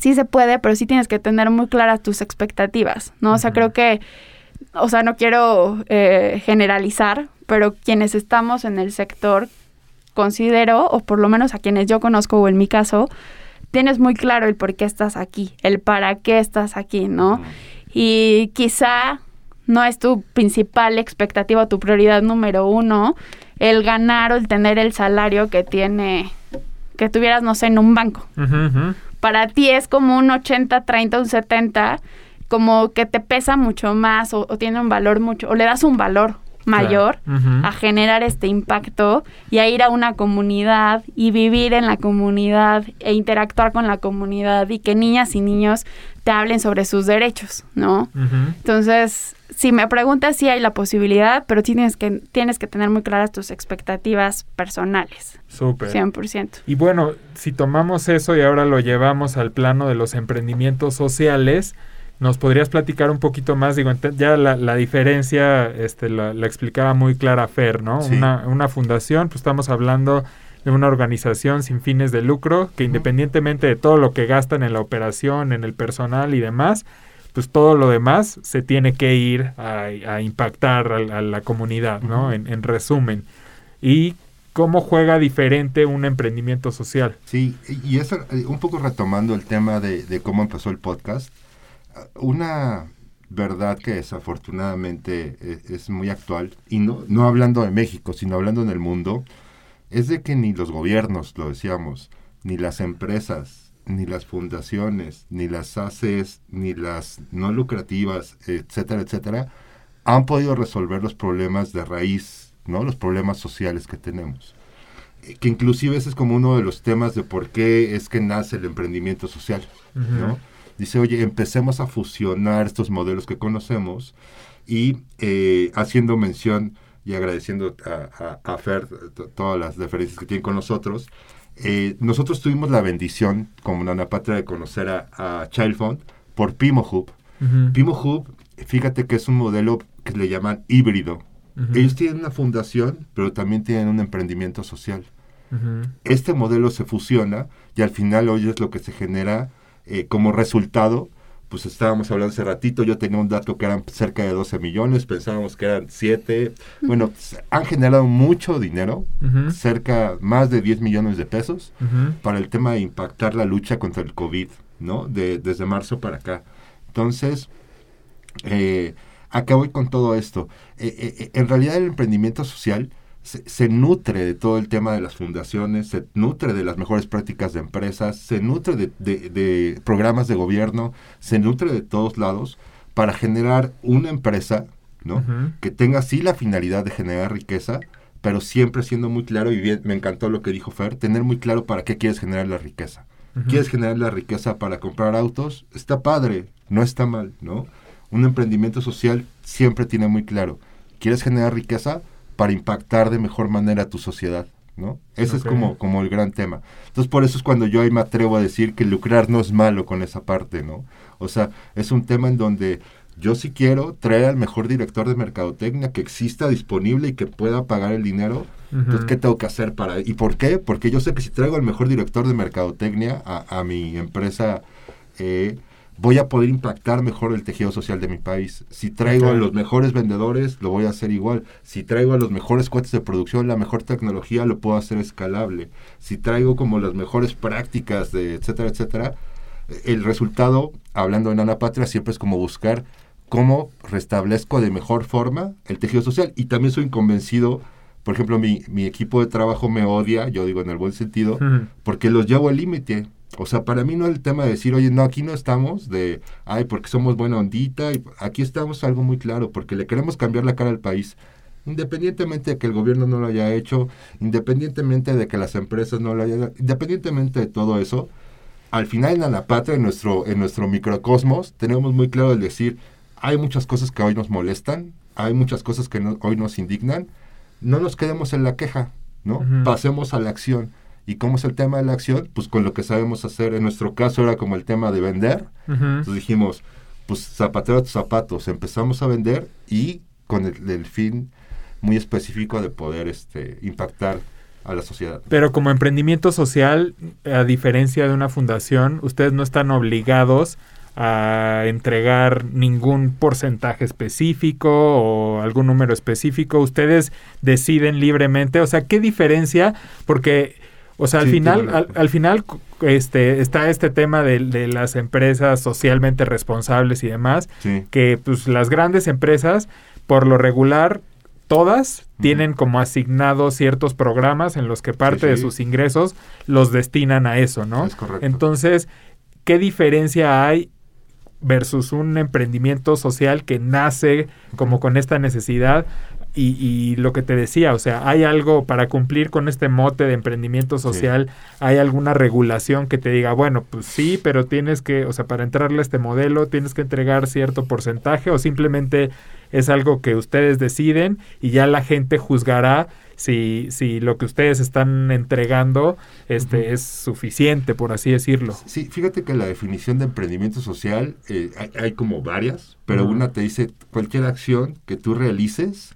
Sí se puede, pero sí tienes que tener muy claras tus expectativas, ¿no? O sea, creo que, o sea, no quiero eh, generalizar, pero quienes estamos en el sector considero, o por lo menos a quienes yo conozco o en mi caso, tienes muy claro el por qué estás aquí, el para qué estás aquí, ¿no? Y quizá no es tu principal expectativa, tu prioridad número uno, el ganar o el tener el salario que tiene, que tuvieras, no sé, en un banco. Uh -huh. Para ti es como un 80, 30, un 70, como que te pesa mucho más o, o tiene un valor mucho, o le das un valor mayor claro. uh -huh. a generar este impacto y a ir a una comunidad y vivir en la comunidad e interactuar con la comunidad y que niñas y niños te hablen sobre sus derechos, ¿no? Uh -huh. Entonces, si me preguntas, sí hay la posibilidad, pero tienes que, tienes que tener muy claras tus expectativas personales. Súper. 100%. Y bueno, si tomamos eso y ahora lo llevamos al plano de los emprendimientos sociales, ¿Nos podrías platicar un poquito más? Digo, ya la, la diferencia este, la, la, explicaba muy clara Fer, ¿no? Sí. Una, una, fundación, pues estamos hablando de una organización sin fines de lucro que independientemente de todo lo que gastan en la operación, en el personal y demás, pues todo lo demás se tiene que ir a, a impactar a, a, la comunidad, ¿no? En resumen. Y cómo juega diferente un emprendimiento social. Sí, y eso, eh, un poco retomando el tema de, de cómo empezó el podcast, una verdad que desafortunadamente es, es, muy actual, y no, no hablando de México, sino hablando en el mundo, es de que ni los gobiernos, lo decíamos, ni las empresas, ni las fundaciones, ni las ACES, ni las no lucrativas, etcétera, etcétera, han podido resolver los problemas de raíz, ¿no? Los problemas sociales que tenemos. Que inclusive ese es como uno de los temas de por qué es que nace el emprendimiento social, -huh. Dice, oye, empecemos a fusionar estos modelos que conocemos y eh, haciendo mención y agradeciendo a, a, a Fer todas las referencias que tiene con nosotros, eh, nosotros tuvimos la bendición como Nana Patria de conocer a, a Child Fund por Pimo Hub. Uh -huh. Pimo Hub, fíjate que es un modelo que le llaman híbrido. Uh -huh. Ellos tienen una fundación, pero también tienen un emprendimiento social. Uh -huh. Este modelo se fusiona y al final hoy es lo que se genera eh, como resultado pues estábamos hablando hace ratito, yo tenía un dato que eran cerca de 12 millones, pensábamos que eran 7. Bueno, han generado mucho dinero, cerca más de 10 millones de pesos, para el tema de impactar la lucha contra el COVID, ¿no? De, desde marzo para acá. Entonces, eh, acá voy con todo esto. Eh, eh, en realidad el emprendimiento social se, nutre de todo el tema de las fundaciones, se nutre de las mejores prácticas de empresas, se nutre de, programas de gobierno, se nutre de todos lados para generar una empresa ¿no? que tenga sí la finalidad de generar riqueza, pero siempre siendo muy claro, y bien, me encantó lo que dijo Fer, tener muy claro para qué quieres generar la riqueza. ¿Quieres generar la riqueza para comprar autos? Está padre, no está mal, ¿no? Un emprendimiento social siempre tiene muy claro. ¿Quieres generar riqueza? Para impactar de mejor manera a tu sociedad, ¿no? Ese es como, como el gran tema. Entonces, por eso es cuando yo ahí me atrevo a decir que lucrar no es malo con esa parte, ¿no? O sea, es un tema en donde yo sí quiero traer al mejor director de mercadotecnia que exista disponible y que pueda pagar el dinero. Entonces, ¿qué tengo que hacer para...? ¿Y por qué? Porque yo sé que si traigo al mejor director de mercadotecnia a, a mi empresa... Eh, voy a poder impactar mejor el tejido social de mi país. Si traigo a los mejores vendedores, lo voy a hacer igual. Si traigo a los mejores cohetes de producción, la mejor tecnología, lo puedo hacer escalable. Si traigo como las mejores prácticas, de etcétera, etcétera, el resultado, hablando en Anapatria, siempre es como buscar cómo restablezco de mejor forma el tejido social. Y también soy convencido, por ejemplo, mi, mi equipo de trabajo me odia, yo digo en el buen sentido, porque los llevo al límite o sea, para mí no es el tema de decir, oye, no, aquí no estamos de, ay, porque somos buena ondita, y aquí estamos algo muy claro, porque le queremos cambiar la cara al país, independientemente de que el gobierno no lo haya hecho, independientemente de que las empresas no lo hayan, independientemente de todo eso, al final en la patria, en nuestro, en nuestro microcosmos, tenemos muy claro el decir, hay muchas cosas que hoy nos molestan, hay muchas cosas que hoy nos indignan, no nos quedemos en la queja, ¿no? Pasemos a la acción ¿Y cómo es el tema de la acción? Pues con lo que sabemos hacer. En nuestro caso era como el tema de vender. Entonces dijimos, pues zapatero a tus zapatos. Empezamos a vender y con el, fin muy específico de poder este, impactar a la sociedad. Pero como emprendimiento social, a diferencia de una fundación, ustedes no están obligados a entregar ningún porcentaje específico o algún número específico. Ustedes deciden libremente. O sea, ¿qué diferencia? Porque o sea, al final, al, final este, está este tema de, las empresas socialmente responsables y demás, que pues las grandes empresas, por lo regular, todas tienen como asignados ciertos programas en los que parte de sus ingresos los destinan a eso, ¿no? Es correcto. Entonces, ¿qué diferencia hay versus un emprendimiento social que nace como con esta necesidad y, y, lo que te decía, o sea, hay algo para cumplir con este mote de emprendimiento social, hay alguna regulación que te diga, bueno, pues sí, pero tienes que, o sea, para entrarle a este modelo tienes que entregar cierto porcentaje o simplemente es algo que ustedes deciden y ya la gente juzgará si, si lo que ustedes están entregando este, es suficiente, por así decirlo. Sí, fíjate que la definición de emprendimiento social eh, hay, como varias, pero una te dice cualquier acción que tú realices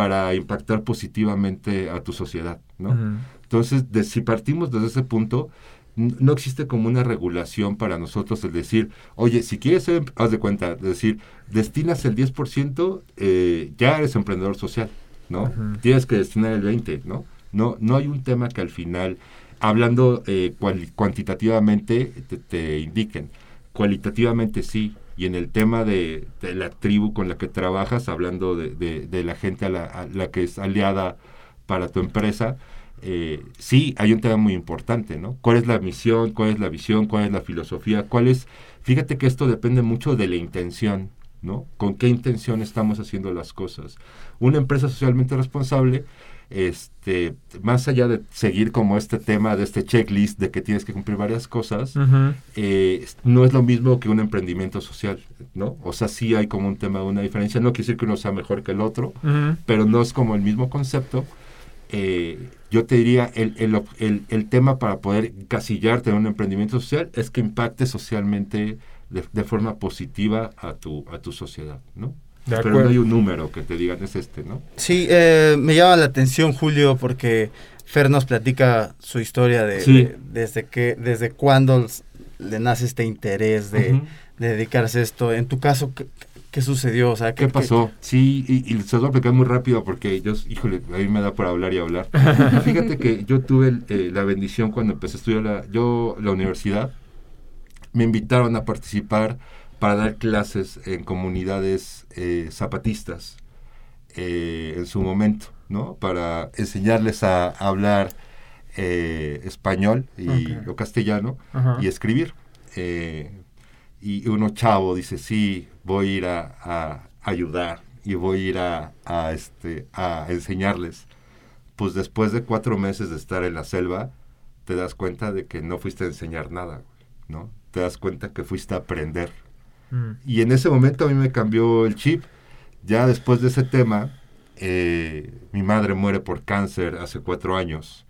para impactar positivamente a tu sociedad, ¿no? Entonces, si partimos desde ese punto, no existe como una regulación para nosotros el decir, oye, si quieres ser, haz de cuenta, es decir, destinas el 10%, eh, ya eres emprendedor social, ¿no? Tienes que destinar el 20%, ¿no? No, no hay un tema que al final, hablando eh, cuantitativamente, te, indiquen. Cualitativamente sí, y en el tema de, la tribu con la que trabajas, hablando de, la gente a la, que es aliada para tu empresa, eh, sí hay un tema muy importante, ¿no? ¿Cuál es la misión? ¿Cuál es la visión? ¿Cuál es la filosofía? ¿Cuál es? Fíjate que esto depende mucho de la intención, ¿no? ¿Con qué intención estamos haciendo las cosas? Una empresa socialmente responsable este, más allá de seguir como este tema de este checklist de que tienes que cumplir varias cosas, eh, no es lo mismo que un emprendimiento social, ¿no? O sea, sí hay como un tema de una diferencia, no quiere decir que uno sea mejor que el otro, pero no es como el mismo concepto. Eh, yo te diría, el, el, el, tema para poder casillarte en un emprendimiento social es que impacte socialmente de, de forma positiva a tu, a tu sociedad, ¿no? Pero no hay un número que te digan es este, ¿no? Sí, eh, me llama la atención Julio porque Fer nos platica su historia de, desde que desde cuándo le nace este interés de, dedicarse a esto. En tu caso, ¿qué, qué sucedió? O sea, ¿Qué, pasó? Sí, y, y se lo voy a explicar muy rápido porque yo, híjole, a mí me da por hablar y hablar. Fíjate que yo tuve eh, la bendición cuando empecé a estudiar la, yo, la universidad, me invitaron a participar para dar clases en comunidades eh, zapatistas eh, en su momento, ¿no? Para enseñarles a, hablar eh, español y, o castellano y escribir. Y uno chavo dice, sí, voy a ir a, a ayudar y voy a ir a, a, este, a enseñarles. Pues después de cuatro meses de estar en la selva, te das cuenta de que no fuiste a enseñar nada, ¿no? Te das cuenta que fuiste a aprender. Y en ese momento a mí me cambió el chip. Ya después de ese tema, eh, mi madre muere por cáncer hace cuatro años.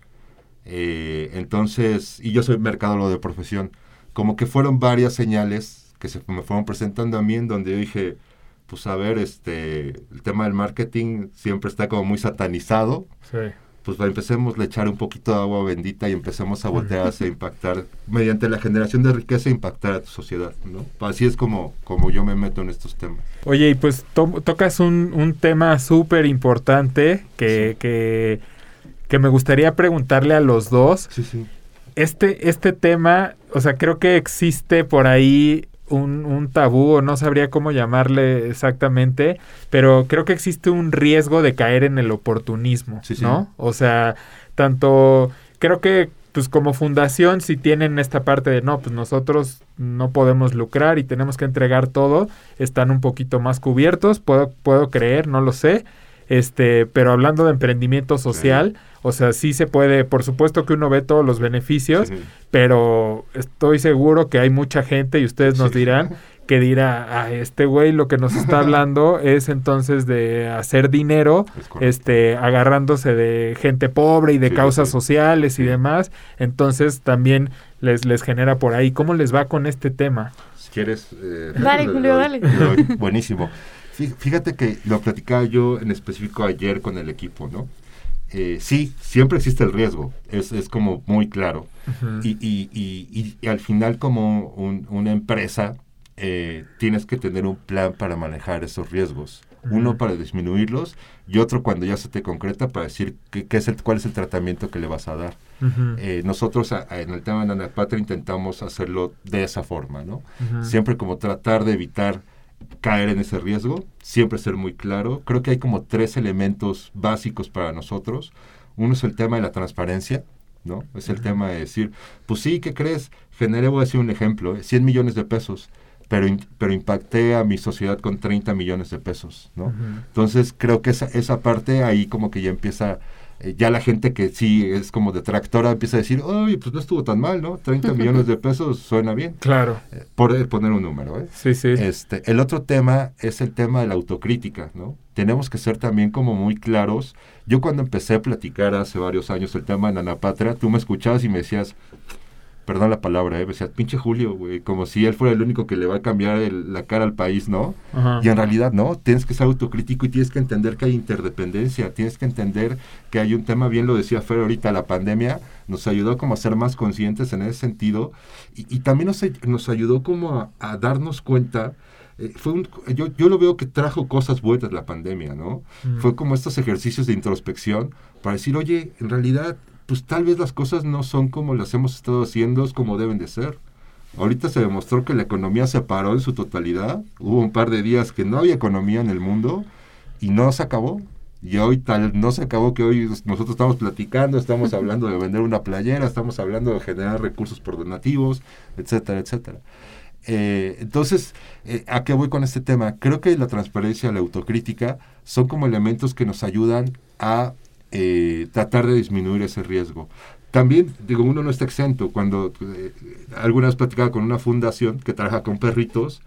Eh, entonces, y yo soy mercadólogo de profesión, como que fueron varias señales que se me fueron presentando a mí en donde dije, pues a ver, este, el tema del marketing siempre está como muy satanizado, Sí. Pues empecemos a echar un poquito de agua bendita y empecemos a voltear hacia impactar, mediante la generación de riqueza, impactar a tu sociedad, ¿no? Así es como, como yo me meto en estos temas. Oye, y pues to- tocas un, un tema súper importante que, Sí. que, que me gustaría preguntarle a los dos. Sí, sí. Este, este tema, o sea, creo que existe por ahí un, un tabú, o no sabría cómo llamarle exactamente, pero creo que existe un riesgo de caer en el oportunismo, Sí, sí. ¿no? O sea, tanto, creo que pues como fundación si tienen esta parte de no, pues nosotros no podemos lucrar y tenemos que entregar todo, están un poquito más cubiertos, puedo, puedo creer, no lo sé, este, pero hablando de emprendimiento social, o sea, sí se puede, por supuesto que uno ve todos los beneficios, Sí, pero estoy seguro que hay mucha gente y ustedes nos Sí. dirán que dirá, a este güey lo que nos está hablando es entonces de hacer dinero, Es este, agarrándose de gente pobre y de Sí, causas sí. sociales y Sí. demás, entonces también les, les genera por ahí. ¿Cómo les va con este tema? Si quieres... eh, Dale, le Julio, doy- dale. Buenísimo. Fí- Fíjate que lo platicaba yo en específico ayer con el equipo, ¿no? Eh, sí, siempre existe el riesgo, es, es como muy claro. Ujú. Y, y- y- y- y al final como un- una empresa eh, tienes que tener un plan para manejar esos riesgos. Uno para disminuirlos y otro cuando ya se te concreta para decir qué, qué es el, cuál es el tratamiento que le vas a dar. Eh, nosotros a- a- en el tema de Nanapatra intentamos hacerlo de esa forma, ¿no? Siempre como tratar de evitar caer en ese riesgo, siempre ser muy claro. Creo que hay como tres elementos básicos para nosotros. Uno es el tema de la transparencia, ¿no? Es el tema de decir, pues sí, ¿qué crees? Generé, voy a decir un ejemplo, ¿eh? 100 millones de pesos, pero, pero impacté a mi sociedad con 30 millones de pesos, ¿no? Entonces creo que esa, esa parte ahí como que ya empieza, eh, ya la gente que sí es como detractora empieza a decir, oye, pues no estuvo tan mal, ¿no? 30 millones de pesos suena bien, Claro, eh, por eh, poner un número, ¿eh? sí, sí. Este, el otro tema es el tema de la autocrítica, ¿no? Tenemos que ser también como muy claros. Yo cuando empecé a platicar hace varios años el tema de Nanapatria, tú me escuchabas y me decías, perdón la palabra, ¿eh? me decías, pinche Julio, güey, como si él fuera el único que le va a cambiar el- la cara al país, ¿no? Ajá. Y en realidad no, tienes que ser autocrítico y tienes que entender que hay interdependencia, tienes que entender que hay un tema, bien lo decía Fer ahorita, la pandemia nos ayudó como a ser más conscientes en ese sentido y, y también nos, nos ayudó como a, a darnos cuenta, eh, fue un- yo, yo lo veo que trajo cosas buenas la pandemia, ¿no? Mm. Fue como estos ejercicios de introspección para decir, oye, en realidad, pues tal vez las cosas no son como las hemos estado haciendo, es como deben de ser. Ahorita se demostró que la economía se paró en su totalidad. Hubo un par de días que no había economía en el mundo y no se acabó. Y hoy tal no se acabó que hoy nosotros estamos platicando, estamos hablando de vender una playera, estamos hablando de generar recursos por donativos, etcétera, etcétera. Eh, entonces, eh, ¿a qué voy con este tema? Creo que la transparencia, la autocrítica son como elementos que nos ayudan a eh, tratar de disminuir ese riesgo. También, digo, uno no está exento. Cuando eh, alguna vez platicaba con una fundación que trabaja con perritos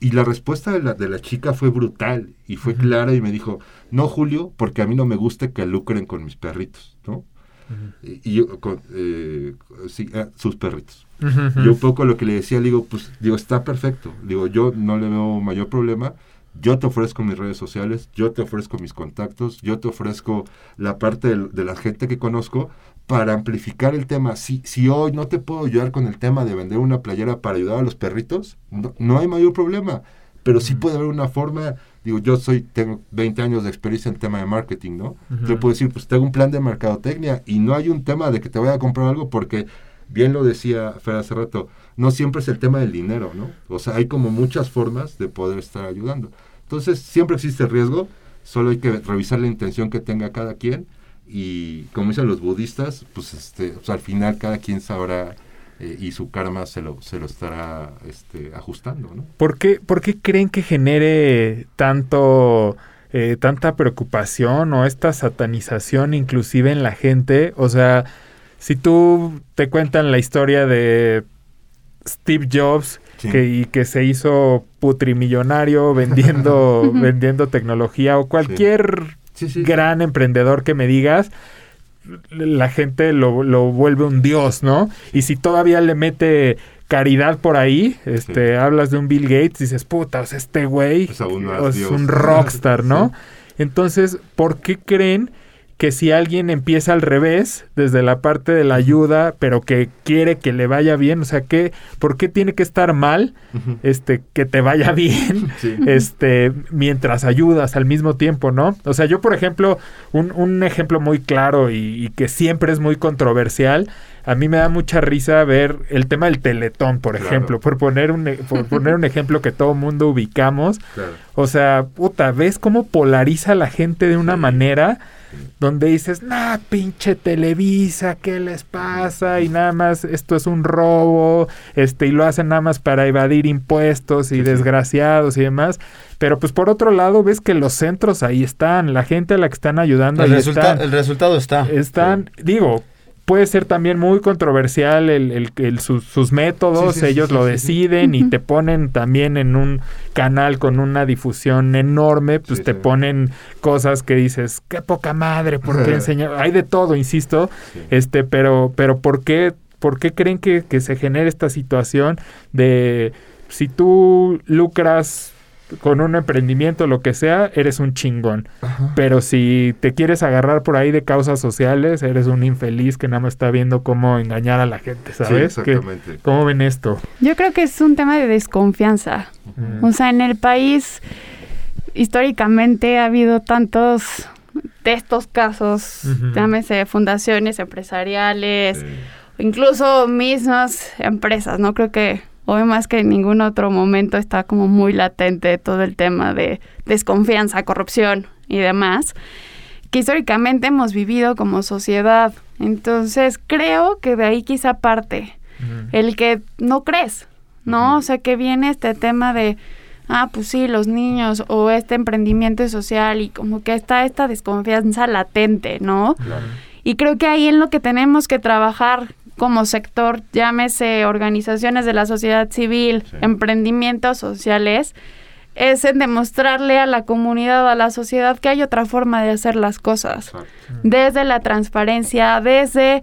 y la respuesta de la, de la chica fue brutal y fue Ujú. clara y me dijo, no, Julio, porque a mí no me gusta que lucren con mis perritos, ¿no? Ujú. Y, y yo, con, eh, sí, ah, sus perritos. Ujú. Yo un poco lo que le decía, le digo, pues, digo, está perfecto. Digo, yo no le veo mayor problema. Yo te ofrezco mis redes sociales, yo te ofrezco mis contactos, yo te ofrezco la parte del- de, la gente que conozco, para amplificar el tema. Si, si hoy no te puedo ayudar con el tema de vender una playera para ayudar a los perritos, no, no hay mayor problema. Pero sí puede haber una forma, digo, yo soy, tengo 20 años de experiencia en el tema de marketing, ¿no? Yo puedo decir, pues tengo un plan de mercadotecnia y no hay un tema de que te vaya a comprar algo porque, bien lo decía Fer hace rato, no siempre es el tema del dinero, ¿no? O sea, hay como muchas formas de poder estar ayudando. Entonces, siempre existe riesgo, solo hay que revisar la intención que tenga cada quien y como dicen los budistas, pues este, pues, al final cada quien sabrá eh, y su karma se lo, se lo estará este, ajustando, ¿no? ¿Por qué, ¿Por qué creen que genere tanto... Eh, tanta preocupación o esta satanización inclusive en la gente. O sea, si tú te cuentan la historia de Steve Jobs Sí. que, y que se hizo putrimillonario vendiendo, vendiendo tecnología o cualquier Sí, sí. gran emprendedor que me digas, la gente lo, lo vuelve un dios, ¿no? Y si todavía le mete caridad por ahí, este, hablas de un Bill Gates, dices, puta, o sea, este güey Es dios. un rockstar, ¿no? Entonces, ¿por qué creen que si alguien empieza al revés, desde la parte de la ayuda, pero que quiere que le vaya bien, o sea, ¿qué, ¿por qué tiene que estar mal este, que te vaya bien, Sí. este, mientras ayudas al mismo tiempo, ¿no? O sea, yo, por ejemplo, un, un ejemplo muy claro y, y que siempre es muy controversial, a mí me da mucha risa ver el tema del teletón, por Claro. ejemplo, por poner un, e- por poner un ejemplo que todo mundo ubicamos. Claro. O sea, puta, ¿ves cómo polariza a la gente de una Sí. manera donde dices, nah, pinche Televisa, ¿qué les pasa? Y nada más, esto es un robo, este, y lo hacen nada más para evadir impuestos y Sí, sí. desgraciados y demás. Pero pues por otro lado, ves que los centros ahí están, la gente a la que están ayudando El, ahí resulta- están. el resultado está. Están, digo, puede ser también muy controversial el, el- el- sus- sus métodos, Sí, sí, sí, ellos sí, lo sí, sí. deciden y te ponen también en un canal con una difusión enorme, pues Sí, te sí. ponen cosas que dices, qué poca madre, ¿por qué enseñar? Hay de todo, insisto, Sí. este, pero, pero ¿por qué, por qué creen que, que se genera esta situación de si tú lucras con un emprendimiento, lo que sea, eres un chingón. Pero si te quieres agarrar por ahí de causas sociales, eres un infeliz que nada más está viendo cómo engañar a la gente, ¿sabes? Sí, Que- exactamente. ¿Cómo ven esto? Yo creo que es un tema de desconfianza. Mm. O sea, en el país históricamente ha habido tantos de estos casos, llámese fundaciones empresariales, Sí. incluso mismas empresas, ¿no? Creo que hoy más que en ningún otro momento está como muy latente todo el tema de desconfianza, corrupción y demás, que históricamente hemos vivido como sociedad. Entonces creo que de ahí quizá parte el que no crees, ¿no? O sea, que viene este tema de, ah, pues sí, los niños o este emprendimiento social y como que está esta desconfianza latente, ¿no? Claro. Y creo que ahí en lo que tenemos que trabajar como sector, llámese organizaciones de la sociedad civil, Sí. emprendimientos sociales, es en demostrarle a la comunidad, a la sociedad que hay otra forma de hacer las cosas Exacto. desde la transparencia, desde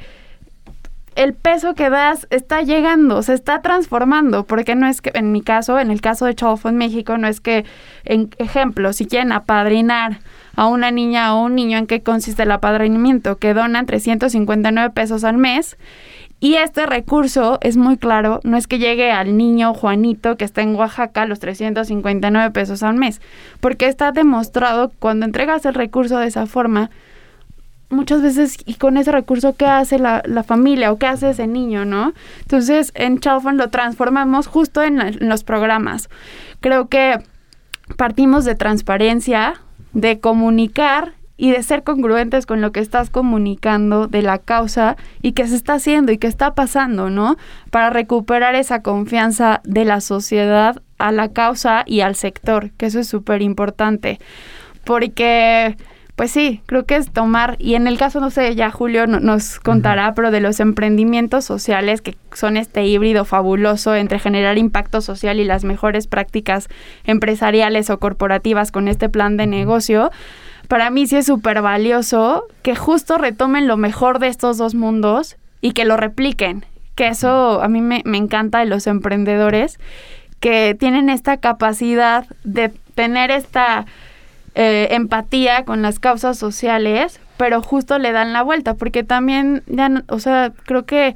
el peso que das está llegando, se está transformando, porque no es que, en mi caso, en el caso de Chalfo en México, no es que, en ejemplo, si quieren apadrinar a una niña o un niño, ¿en qué consiste el apadrinamiento? Que donan 359 pesos al mes. Y este recurso es muy claro, no es que llegue al niño Juanito que está en Oaxaca los 359 pesos al mes, porque está demostrado cuando entregas el recurso de esa forma, muchas veces y con ese recurso qué hace la, la familia o qué hace ese niño, ¿no? Entonces en Chalfon lo transformamos justo en, la- en los programas. Creo que partimos de transparencia, de comunicar y de ser congruentes con lo que estás comunicando de la causa y que se está haciendo y que está pasando, ¿no? Para recuperar esa confianza de la sociedad a la causa y al sector, que eso es súper importante. Porque, pues sí, creo que es tomar, y en el caso, no sé, ya Julio no- nos contará, pero de los emprendimientos sociales, que son este híbrido fabuloso entre generar impacto social y las mejores prácticas empresariales o corporativas con este plan de negocio, para mí sí es súper valioso que justo retomen lo mejor de estos dos mundos y que lo repliquen. Que eso a mí me, me encanta de los emprendedores, que tienen esta capacidad de tener esta eh, empatía con las causas sociales, pero justo le dan la vuelta, porque también, ya, o sea, creo que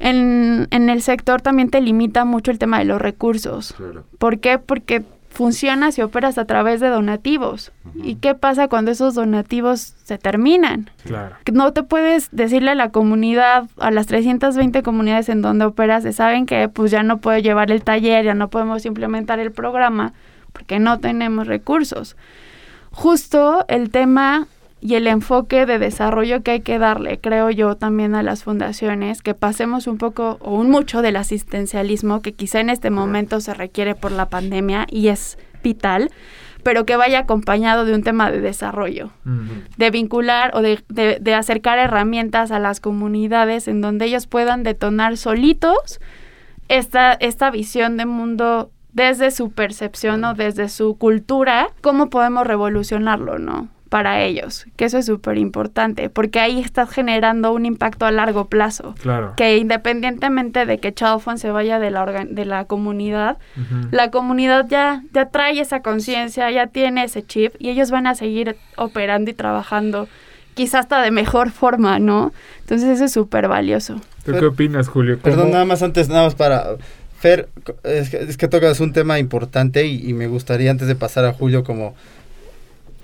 en, en el sector también te limita mucho el tema de los recursos. ¿Por qué? Porque funciona si operas a través de donativos. ¿Y qué pasa cuando esos donativos se terminan? Claro. No te puedes decirle a la comunidad, a las 320 comunidades en donde operas, de saben que pues ya no puedo llevar el taller, ya no podemos implementar el programa, porque no tenemos recursos. Justo el tema y el enfoque de desarrollo que hay que darle, creo yo, también a las fundaciones, que pasemos un poco o un mucho del asistencialismo que quizá en este momento se requiere por la pandemia y es vital, pero que vaya acompañado de un tema de desarrollo, de vincular o de, de, acercar herramientas a las comunidades en donde ellos puedan detonar solitos esta, esta visión de mundo desde su percepción o desde su cultura, cómo podemos revolucionarlo, ¿no? Para ellos, que eso es súper importante, porque ahí estás generando un impacto a largo plazo. Claro. Que independientemente de que Chalfon se vaya de la, de la comunidad, la comunidad ya, ya trae esa conciencia, ya tiene ese chip y ellos van a seguir operando y trabajando quizás hasta de mejor forma, ¿no? Entonces eso es súper valioso. ¿Tú qué opinas, Julio? Perdón, nada más antes, nada más para... Fer, es que, es que tocas un tema importante y, y me gustaría antes de pasar a Julio como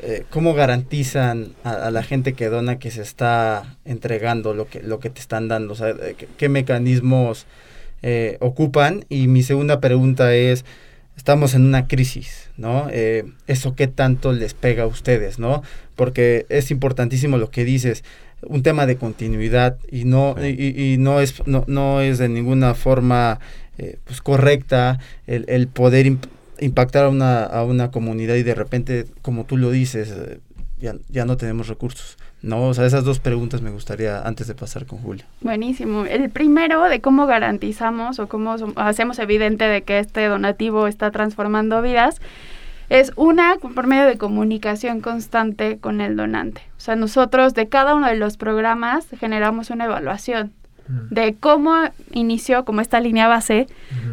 eh, ¿cómo garantizan a, la gente que dona que se está entregando lo que, lo que te están dando? O sea, eh, ¿qué, mecanismos eh, ocupan? Y mi segunda pregunta es, estamos en una crisis, ¿no? ¿Eso qué tanto les pega a ustedes, ¿no? Porque es importantísimo lo que dices, un tema de continuidad y no, y, no, es, no, no es de ninguna forma pues correcta el, el poder impactar a una, a una comunidad y de repente, como tú lo dices, eh, ya, ya no tenemos recursos. No, o sea, esas dos preguntas me gustaría antes de pasar con Julia. Buenísimo. El primero de cómo garantizamos o cómo hacemos evidente de que este donativo está transformando vidas es una por medio de comunicación constante con el donante. O sea, nosotros de cada uno de los programas generamos una evaluación de cómo inició como esta línea base,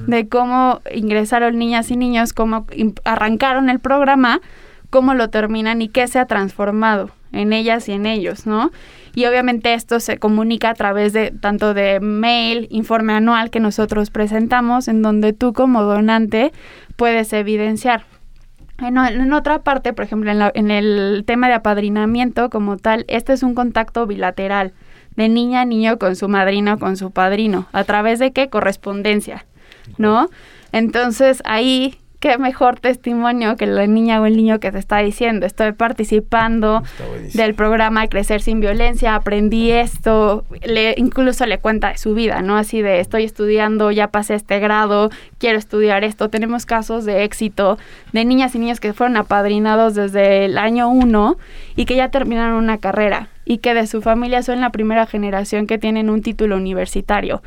de cómo ingresaron niñas y niños, cómo arrancaron el programa, cómo lo terminan y qué se ha transformado en ellas y en ellos, ¿no? Y obviamente esto se comunica a través de tanto de mail, informe anual que nosotros presentamos, en donde tú como donante puedes evidenciar. En, en otra parte, por ejemplo, en, en el tema de apadrinamiento como tal, este es un contacto bilateral de niña a niño con su madrina o con su padrino. ¿A través de qué? Correspondencia, ¿no? Entonces ahí qué mejor testimonio que la niña o el niño que te está diciendo, estoy participando del programa Crecer sin Violencia, aprendí esto, le, incluso le cuenta de su vida, ¿no? Así de estoy estudiando, ya pasé este grado, quiero estudiar esto. Tenemos casos de éxito de niñas y niños que fueron apadrinados desde el año uno y que ya terminaron una carrera y que de su familia son la primera generación que tienen un título universitario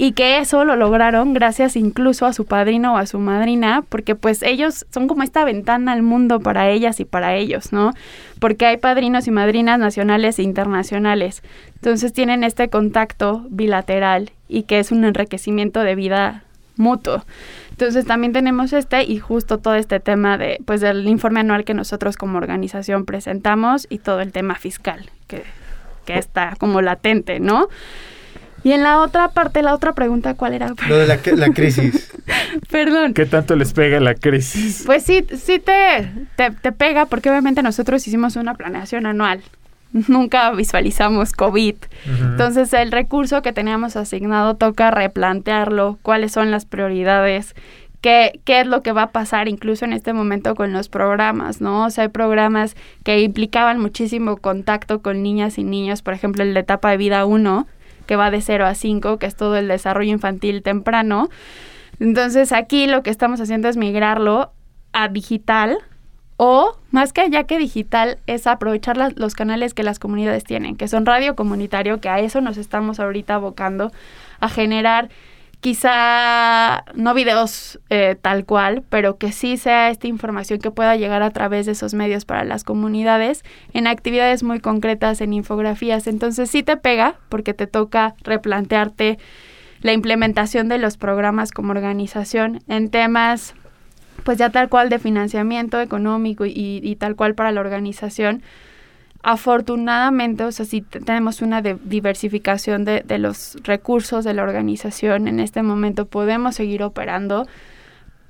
y que eso lo lograron gracias incluso a su padrino o a su madrina, porque pues ellos son como esta ventana al mundo para ellas y para ellos, ¿no? Porque hay padrinos y madrinas nacionales e internacionales. Entonces tienen este contacto bilateral y que es un enriquecimiento de vida mutuo. Entonces también tenemos este y justo todo este tema de pues del informe anual que nosotros como organización presentamos y todo el tema fiscal que, que está como latente, ¿no? Y en la otra parte, la otra pregunta, ¿cuál era? Lo de la, crisis. Perdón. ¿Qué tanto les pega la crisis? Pues sí, sí te, te, pega porque obviamente nosotros hicimos una planeación anual. Nunca visualizamos COVID. Entonces el recurso que teníamos asignado toca replantearlo, cuáles son las prioridades, qué, qué es lo que va a pasar incluso en este momento con los programas, ¿no? O sea, hay programas que implicaban muchísimo contacto con niñas y niños, por ejemplo, el de etapa de vida 1, que va de 0 a 5, que es todo el desarrollo infantil temprano. Entonces aquí lo que estamos haciendo es migrarlo a digital o más que ya que digital es aprovechar los canales que las comunidades tienen, que son radio comunitario, que a eso nos estamos ahorita abocando, a generar quizá no videos eh, tal cual, pero que sí sea esta información que pueda llegar a través de esos medios para las comunidades en actividades muy concretas, en infografías. Entonces sí te pega porque te toca replantearte la implementación de los programas como organización en temas pues ya tal cual de financiamiento económico y, y tal cual para la organización afortunadamente, o sea, sí tenemos una diversificación de, de, los recursos de la organización. En este momento podemos seguir operando,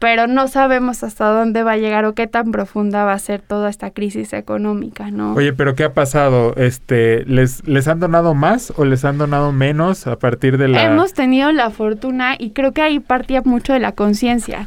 pero no sabemos hasta dónde va a llegar o qué tan profunda va a ser toda esta crisis económica, ¿no? Oye, pero ¿qué ha pasado? Este, ¿les, les han donado más o les han donado menos a partir de la...? Hemos tenido la fortuna y creo que ahí partía mucho de la conciencia.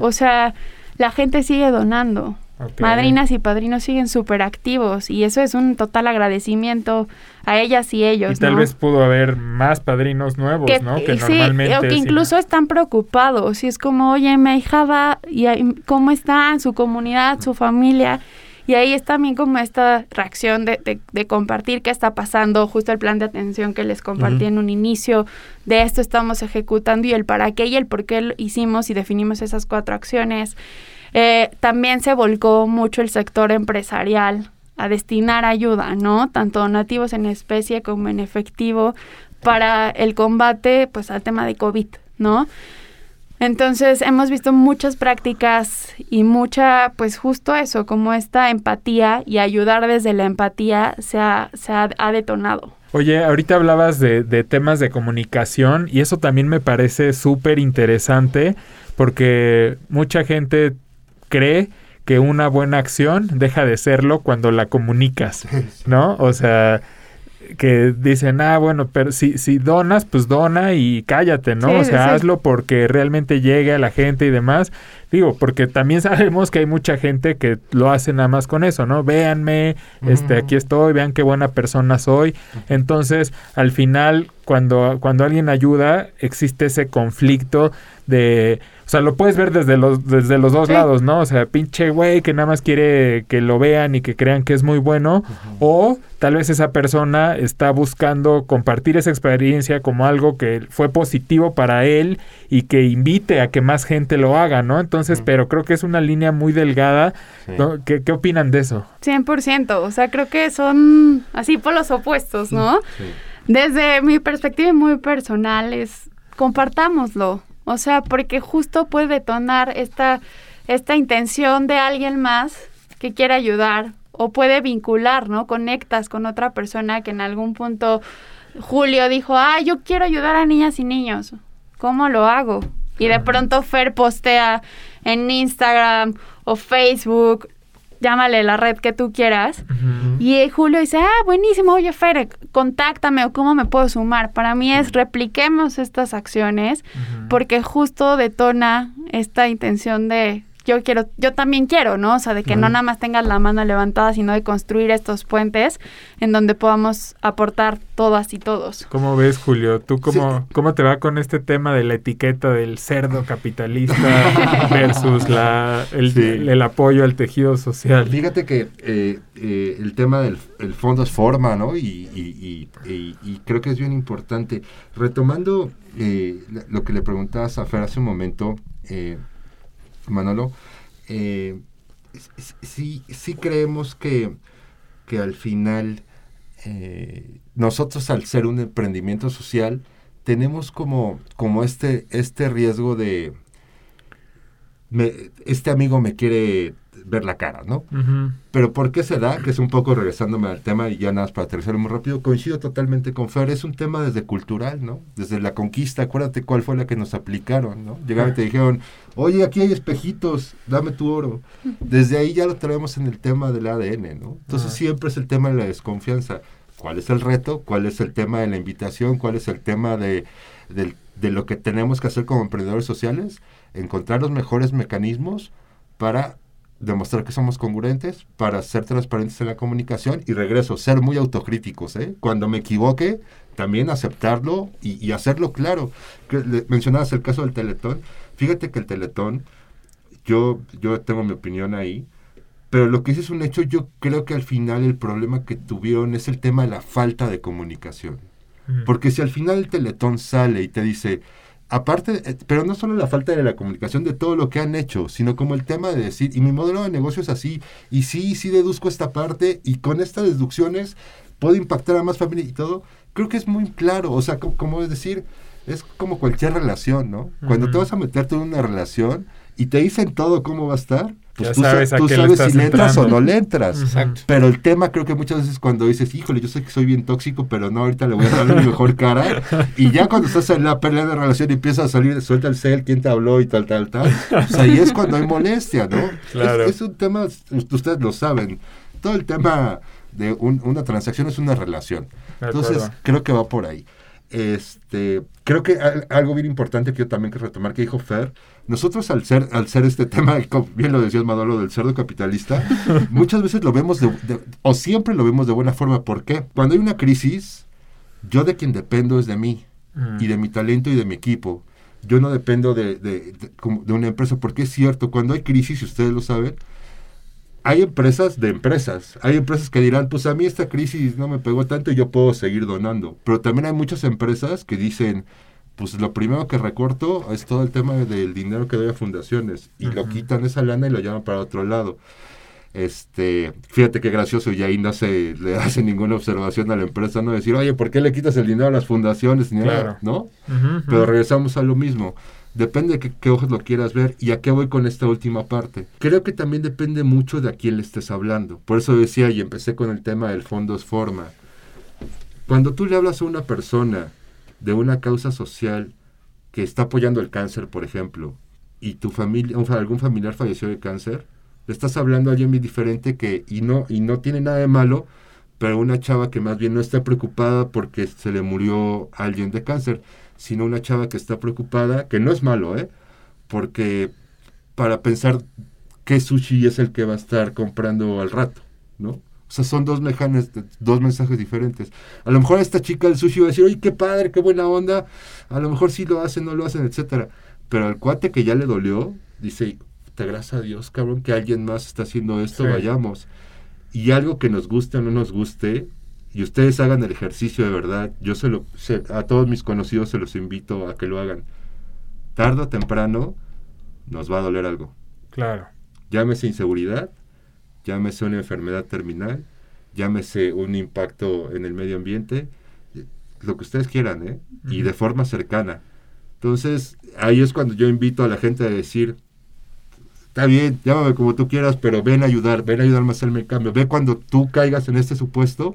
O sea, la gente sigue donando. Madrinas y padrinos siguen súper activos y eso es un total agradecimiento a ellas y ellos. Y tal vez pudo haber más padrinos nuevos, ¿no? Que normalmente. O que incluso están preocupados. Y es como, oye, mi hija va, y ¿cómo está su comunidad, su familia? Y ahí es también como esta reacción de, de, compartir qué está pasando, justo el plan de atención que les compartí en un inicio, de esto estamos ejecutando y el para qué y el por qué lo hicimos y definimos esas cuatro acciones. Eh, también se volcó mucho el sector empresarial a destinar ayuda, ¿no? Tanto donativos en especie como en efectivo para el combate, pues, al tema de COVID, ¿no? Entonces hemos visto muchas prácticas y mucha, pues justo eso, como esta empatía y ayudar desde la empatía se ha, se ha, detonado. Oye, ahorita hablabas de, de, temas de comunicación y eso también me parece súper interesante porque mucha gente cree que una buena acción deja de serlo cuando la comunicas, ¿no? O sea, que dicen, ah, bueno, pero si, si donas, pues dona y cállate, ¿no? o sea, hazlo porque realmente llegue a la gente y demás. Digo, porque también sabemos que hay mucha gente que lo hace nada más con eso, ¿no? Véanme, este, aquí estoy, vean qué buena persona soy. Entonces, al final, cuando, cuando alguien ayuda, existe ese conflicto de o sea, lo puedes ver desde los, desde los dos lados, ¿no? O sea, pinche güey que nada más quiere que lo vean y que crean que es muy bueno. O tal vez esa persona está buscando compartir esa experiencia como algo que fue positivo para él y que invite a que más gente lo haga, ¿no? Entonces, pero creo que es una línea muy delgada. ¿Qué, ¿Qué, opinan de eso? 100%. O sea, creo que son así por los opuestos, ¿no? Desde mi perspectiva muy personal es compartámoslo. O sea, porque justo puede detonar esta, esta intención de alguien más que quiere ayudar o puede vincular, ¿no? Conectas con otra persona que en algún punto Julio dijo, ah, yo quiero ayudar a niñas y niños. ¿Cómo lo hago? Y de pronto Fer postea en Instagram o Facebook llámale la red que tú quieras. Y Julio dice, ah, buenísimo, oye Fer, contáctame o cómo me puedo sumar. Para mí es repliquemos estas acciones porque justo detona esta intención de yo quiero, yo también quiero, ¿no? O sea, de que no nada más tengas la mano levantada, sino de construir estos puentes en donde podamos aportar todas y todos. ¿Cómo ves, Julio? ¿Tú cómo, cómo te va con este tema de la etiqueta del cerdo capitalista versus la, el, apoyo al tejido social? Fíjate que eh, eh, el tema del fondo es forma, ¿no? Y, y, creo que es bien importante. Retomando eh, lo que le preguntabas a Fer hace un momento, Manolo, eh, sí, sí creemos que, que al final eh, nosotros al ser un emprendimiento social tenemos como, como este, este riesgo de este amigo me quiere ver la cara, ¿no? Pero ¿por qué se da? Que es un poco regresándome al tema y ya nada más para aterrizar muy rápido, coincido totalmente con Fer, es un tema desde cultural, ¿no? Desde la conquista, acuérdate cuál fue la que nos aplicaron, ¿no? Llegaron y te dijeron, oye, aquí hay espejitos, dame tu oro. Desde ahí ya lo traemos en el tema del ADN, ¿no? Entonces siempre es el tema de la desconfianza. ¿Cuál es el reto? ¿Cuál es el tema de la invitación? ¿Cuál es el tema de, de lo que tenemos que hacer como emprendedores sociales? Encontrar los mejores mecanismos para demostrar que somos congruentes, para ser transparentes en la comunicación y regreso, ser muy autocríticos. ¿eh? Cuando me equivoque, también aceptarlo y, hacerlo claro. Que, mencionabas el caso del Teletón. Fíjate que el Teletón, yo, yo tengo mi opinión ahí, pero lo que es un hecho, yo creo que al final el problema que tuvieron es el tema de la falta de comunicación. Porque si al final el Teletón sale y te dice, aparte, eh, pero no solo la falta de la comunicación de todo lo que han hecho, sino como el tema de decir, y mi modelo de negocio es así, y sí, sí deduzco esta parte, y con estas deducciones puedo impactar a más familias y todo, creo que es muy claro, o sea, como, es decir, es como cualquier relación, ¿no? Cuando te vas a meterte en una relación y te dicen todo cómo va a estar, pues Ya tú, sa- sabes tú si le entras o no le entras. Exacto. Pero el tema creo que muchas veces cuando dices, híjole, yo sé que soy bien tóxico, pero no, ahorita le voy a dar mi mejor cara. Y ya cuando estás en la pelea de relación y empieza a salir, suelta el cel, quién te habló y tal, tal, tal. Pues ahí es cuando hay molestia, ¿no? Claro. Es, es un tema, us- ustedes lo saben, todo el tema de un- una transacción es una relación. Entonces, creo que va por ahí. Este, creo que al- algo bien importante que yo también que retomar que dijo Fer, nosotros al ser, al ser este tema, como bien lo decías Manolo, del cerdo capitalista, muchas veces lo vemos de, de- o siempre lo vemos de buena forma. ¿Por qué? Cuando hay una crisis, yo de quien dependo es de mí Mm. y de mi talento y de mi equipo. Yo no dependo de, de- de una empresa, porque es cierto, cuando hay crisis, y ustedes lo saben, hay empresas de empresas. Hay empresas que dirán, pues a mí esta crisis no me pegó tanto y yo puedo seguir donando. Pero también hay muchas empresas que dicen, pues lo primero que recorto es todo el tema del dinero que doy a fundaciones. Y lo quitan esa lana y lo llevan para otro lado. Este, fíjate qué gracioso y ahí no se le hace ninguna observación a la empresa, no decir, oye, ¿por qué le quitas el dinero a las fundaciones? Ni nada, Claro. ¿No? Pero regresamos a lo mismo. Depende de qué, qué ojos lo quieras ver. ¿Y a qué voy con esta última parte? Creo que también depende mucho de a quién le estés hablando. Por eso decía y empecé con el tema del fondo es forma. Cuando tú le hablas a una persona de una causa social que está apoyando el cáncer, por ejemplo, y tu familia, algún familiar falleció de cáncer, le estás hablando a alguien muy diferente que, y no, y no tiene nada de malo, pero una chava que más bien no está preocupada porque se le murió alguien de cáncer, sino una chava que está preocupada, que no es malo, ¿eh? Porque para pensar qué sushi es el que va a estar comprando al rato, ¿no? O sea, son dos, mejanes, dos mensajes diferentes. A lo mejor esta chica del sushi va a decir, oye, qué padre, qué buena onda. A lo mejor sí lo hacen, no lo hacen, etcétera. Pero al cuate que ya le dolió, dice, te gracias a Dios, cabrón, que alguien más está haciendo esto, Sí. vayamos. Y algo que nos guste o no nos guste, y ustedes hagan el ejercicio de verdad, yo se lo, se- a todos mis conocidos se los invito a que lo hagan. Tarde o temprano nos va a doler algo. Claro. Llámese inseguridad, llámese una enfermedad terminal, llámese un impacto en el medio ambiente, lo que ustedes quieran, ¿eh? Y de forma cercana. Entonces, ahí es cuando yo invito a la gente a decir, está bien, llámame como tú quieras, pero ven a ayudar, ven a ayudarme a hacerme el cambio. Ve cuando tú caigas en este supuesto,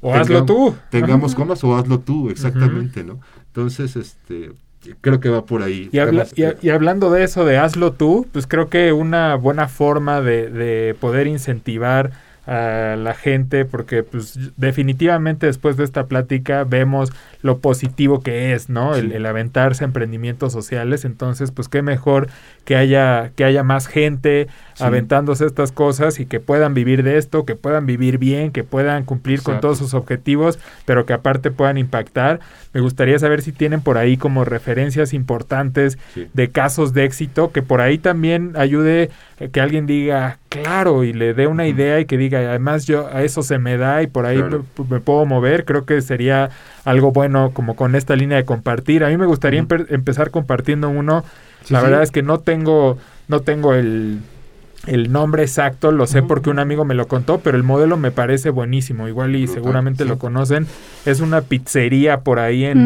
O hazlo tú. Tengamos comas o hazlo tú, exactamente, ¿no? Entonces, este, creo que va por ahí. Y, habla- Temas- y a- y hablando de eso, de hazlo tú, pues creo que una buena forma de, de poder incentivar a la gente, porque pues definitivamente después de esta plática vemos lo positivo que es, ¿no? El, Sí. el aventarse a emprendimientos sociales, entonces pues qué mejor que haya, que haya más gente Sí. aventándose estas cosas y que puedan vivir de esto, que puedan vivir bien, que puedan cumplir con todos sus objetivos, pero que aparte puedan impactar. Me gustaría saber si tienen por ahí como referencias importantes Sí. de casos de éxito, que por ahí también ayude que alguien diga, claro, y le dé una idea y que diga, además yo a eso se me da y por ahí Claro. me, me puedo mover, creo que sería algo bueno como con esta línea de compartir. A mí me gustaría empe- empezar compartiendo uno. Sí, La sí. verdad es que no tengo, no tengo el, el nombre exacto, lo sé porque un amigo me lo contó, pero el modelo me parece buenísimo. Igual y Brutal, seguramente sí. lo conocen. Es una pizzería por ahí en,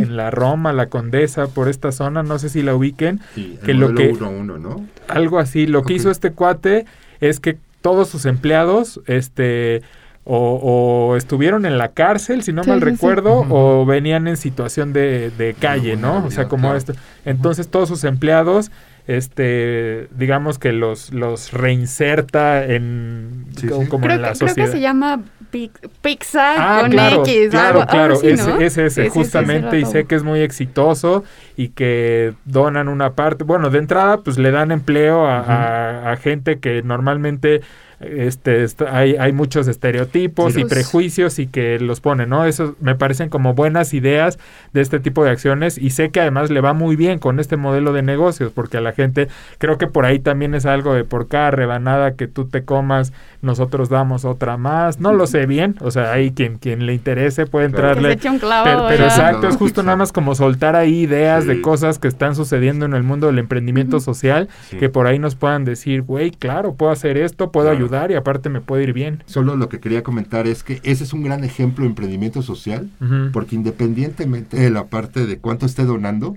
Mm. en la Roma, la Condesa, por esta zona. No sé si la ubiquen. Sí, que el lo que- 1 a 1, ¿no? Algo así. Lo que Ok. hizo este cuate es que todos sus empleados, este, o, o estuvieron en la cárcel, si no Sí, mal sí, recuerdo, o venían en situación de, de calle, ¿no? O sea, como claro. esto. Entonces todos sus empleados, este, digamos que los, los reinserta en, Sí, como, sí. como Creo, en la que, creo sociedad. que se llama Pi- Pixar Ah, con claro, X. claro, algo- algo claro, así, ese, ¿no? ese, ese, justamente, ese y sé que es muy exitoso y que donan una parte, bueno, de entrada, pues le dan empleo a, Ujú. a- a gente que normalmente este está- hay, hay muchos estereotipos Sí, y pues- prejuicios y que los ponen, ¿no? Eso me parecen como buenas ideas de este tipo de acciones y sé que además le va muy bien con este modelo de negocios porque a la gente creo que por ahí también es algo de por cada rebanada que tú te comas nosotros damos otra más, no lo sé bien, o sea, ahí quien quien le interese puede Claro. Que se entrarle eche un clavo. pero, pero exacto, es justo nada más como soltar ahí ideas de cosas que están sucediendo en el mundo del emprendimiento social, Sí. que por ahí nos puedan decir, güey, claro, puedo hacer esto, puedo Claro. ayudar y aparte me puede ir bien. Solo lo que quería comentar es que ese es un gran ejemplo de emprendimiento social, porque independientemente de la parte de cuánto esté donando,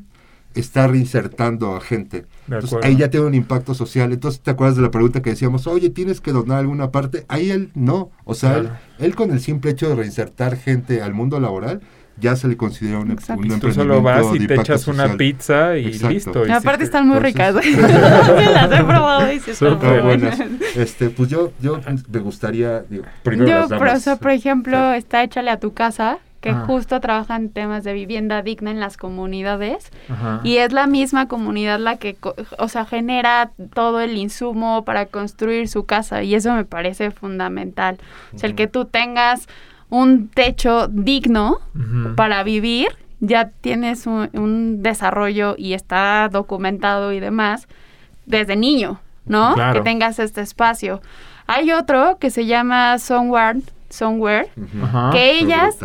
está reinsertando a gente. De Entonces, ahí ya tiene un impacto social. Entonces, ¿te acuerdas de la pregunta que decíamos? Oye, ¿tienes que donar alguna parte? Ahí él no. O sea, él con el simple hecho de reinsertar gente al mundo laboral, ya se le considera un, Exacto. un Tú emprendimiento solo vas y de te echas una pizza y Exacto. listo. Y aparte están muy ricas. las he probado y sí están muy buenas. buenas. Este, pues yo, yo me gustaría, digo, primero Yo, las damas. por ejemplo, está Échale a tu casa, que Ajá. justo trabaja en temas de vivienda digna en las comunidades. Ajá. Y es la misma comunidad la que, co- o sea, genera todo el insumo para construir su casa. Y eso me parece fundamental. O sea, el que tú tengas un techo digno para vivir, ya tienes un, un desarrollo y está documentado y demás desde niño, ¿no? Claro. Que tengas este espacio. Hay otro que se llama Somewhere, Somewhere que ellas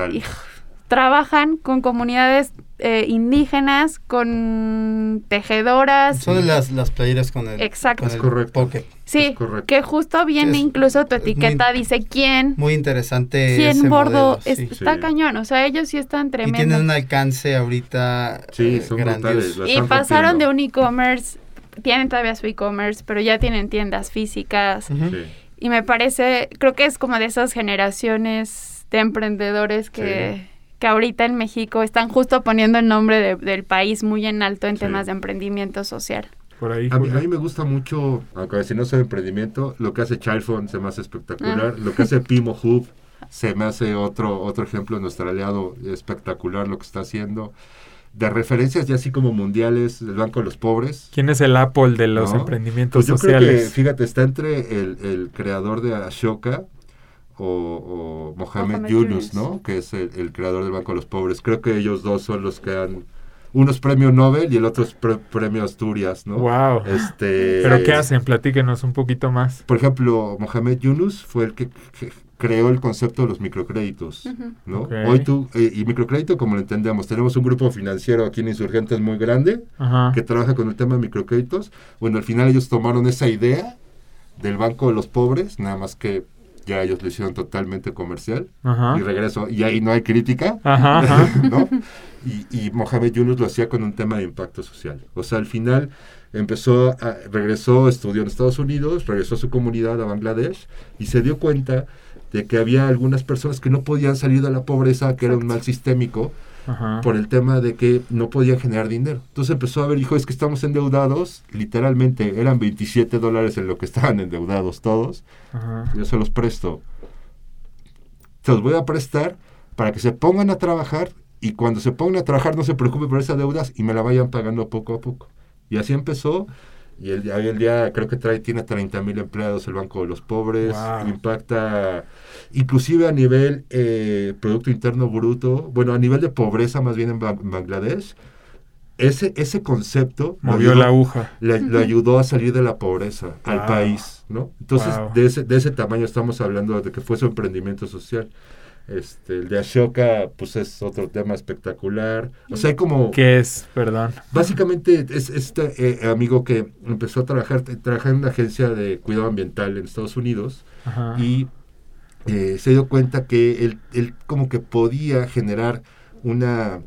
trabajan con comunidades eh, indígenas, con tejedoras. Son las, las playeras con el, Exacto. con Es el correcto. pocket. Sí, Es correcto. que justo viene Es- incluso tu muy- etiqueta, dice quién, Muy interesante. quién ese bordo, modelo, es- sí. está Sí. cañón, o sea, ellos sí están Y tremendos. tienen un alcance ahorita Sí, eh, son brutales. Y pasaron de un e-commerce, tienen todavía su e-commerce, pero ya tienen tiendas físicas. Y me parece, creo que es como de esas generaciones de emprendedores que, que ahorita en México están justo poniendo el nombre de- del país muy en alto en Sí. temas de emprendimiento social. Por ahí. A mí, a mí me gusta mucho, aunque si no soy emprendimiento, lo que hace Child Fund se me hace espectacular. Ah. Lo que hace Pimo Hub se me hace otro, otro ejemplo, nuestro aliado espectacular lo que está haciendo. De referencias ya así como mundiales, el Banco de los Pobres. ¿Quién es el Apple de los ¿no? emprendimientos Pues yo creo que, sociales? fíjate, está entre el, el creador de Ashoka o, o Mohamed, Mohamed Yunus, Yunus. ¿no? Que es el, el creador del Banco de los Pobres. Creo que ellos dos son los que han... Uno es premio Nobel y el otro es pre- premio Asturias, ¿no? Wow. Este, ¿Pero qué hacen? Platíquenos un poquito más. Por ejemplo, Mohamed Yunus fue el que, que creó el concepto de los microcréditos. ¿no? Hoy tú, eh, y microcrédito como lo entendemos, tenemos un grupo financiero aquí en Insurgentes muy grande Ajá. que trabaja con el tema de microcréditos. Bueno, al final ellos tomaron esa idea del Banco de los Pobres, nada más que ya ellos lo hicieron totalmente comercial. Ajá. Y regreso, y ahí no hay crítica. Ajá, ajá. ¿no? Y, y Mohamed Yunus lo hacía con un tema de impacto social. O sea, al final empezó, a- regresó, estudió en Estados Unidos, regresó a su comunidad a Bangladesh y se dio cuenta de que había algunas personas que no podían salir de la pobreza, que era un mal sistémico, Ajá. por el tema de que no podían generar dinero. Entonces empezó a ver, dijo, es que estamos endeudados, literalmente eran 27 dólares en lo que estaban endeudados todos, Ajá. yo se los presto. Se los voy a prestar para que se pongan a trabajar y cuando se pongan a trabajar no se preocupen por esas deudas y me la vayan pagando poco a poco. Y así empezó. Y el, hoy el día creo que trae, tiene 30 mil empleados el Banco de los Pobres. Wow. Impacta inclusive a nivel eh, Producto Interno Bruto, bueno, a nivel de pobreza más bien en Ba- Bangladesh. Ese, ese concepto Movió ayudó- la aguja. le, le ayudó a salir de la pobreza al país, ¿no? Entonces, Wow. de, ese, de ese tamaño estamos hablando de que fue su emprendimiento social. Este, el de Ashoka, pues es otro tema espectacular. O sea, hay como... ¿Qué es? Perdón. Básicamente es este eh, amigo que empezó a trabajar, trabajar en una agencia de cuidado ambiental en Estados Unidos Ajá. y eh, se dio cuenta que él, él como que podía generar una,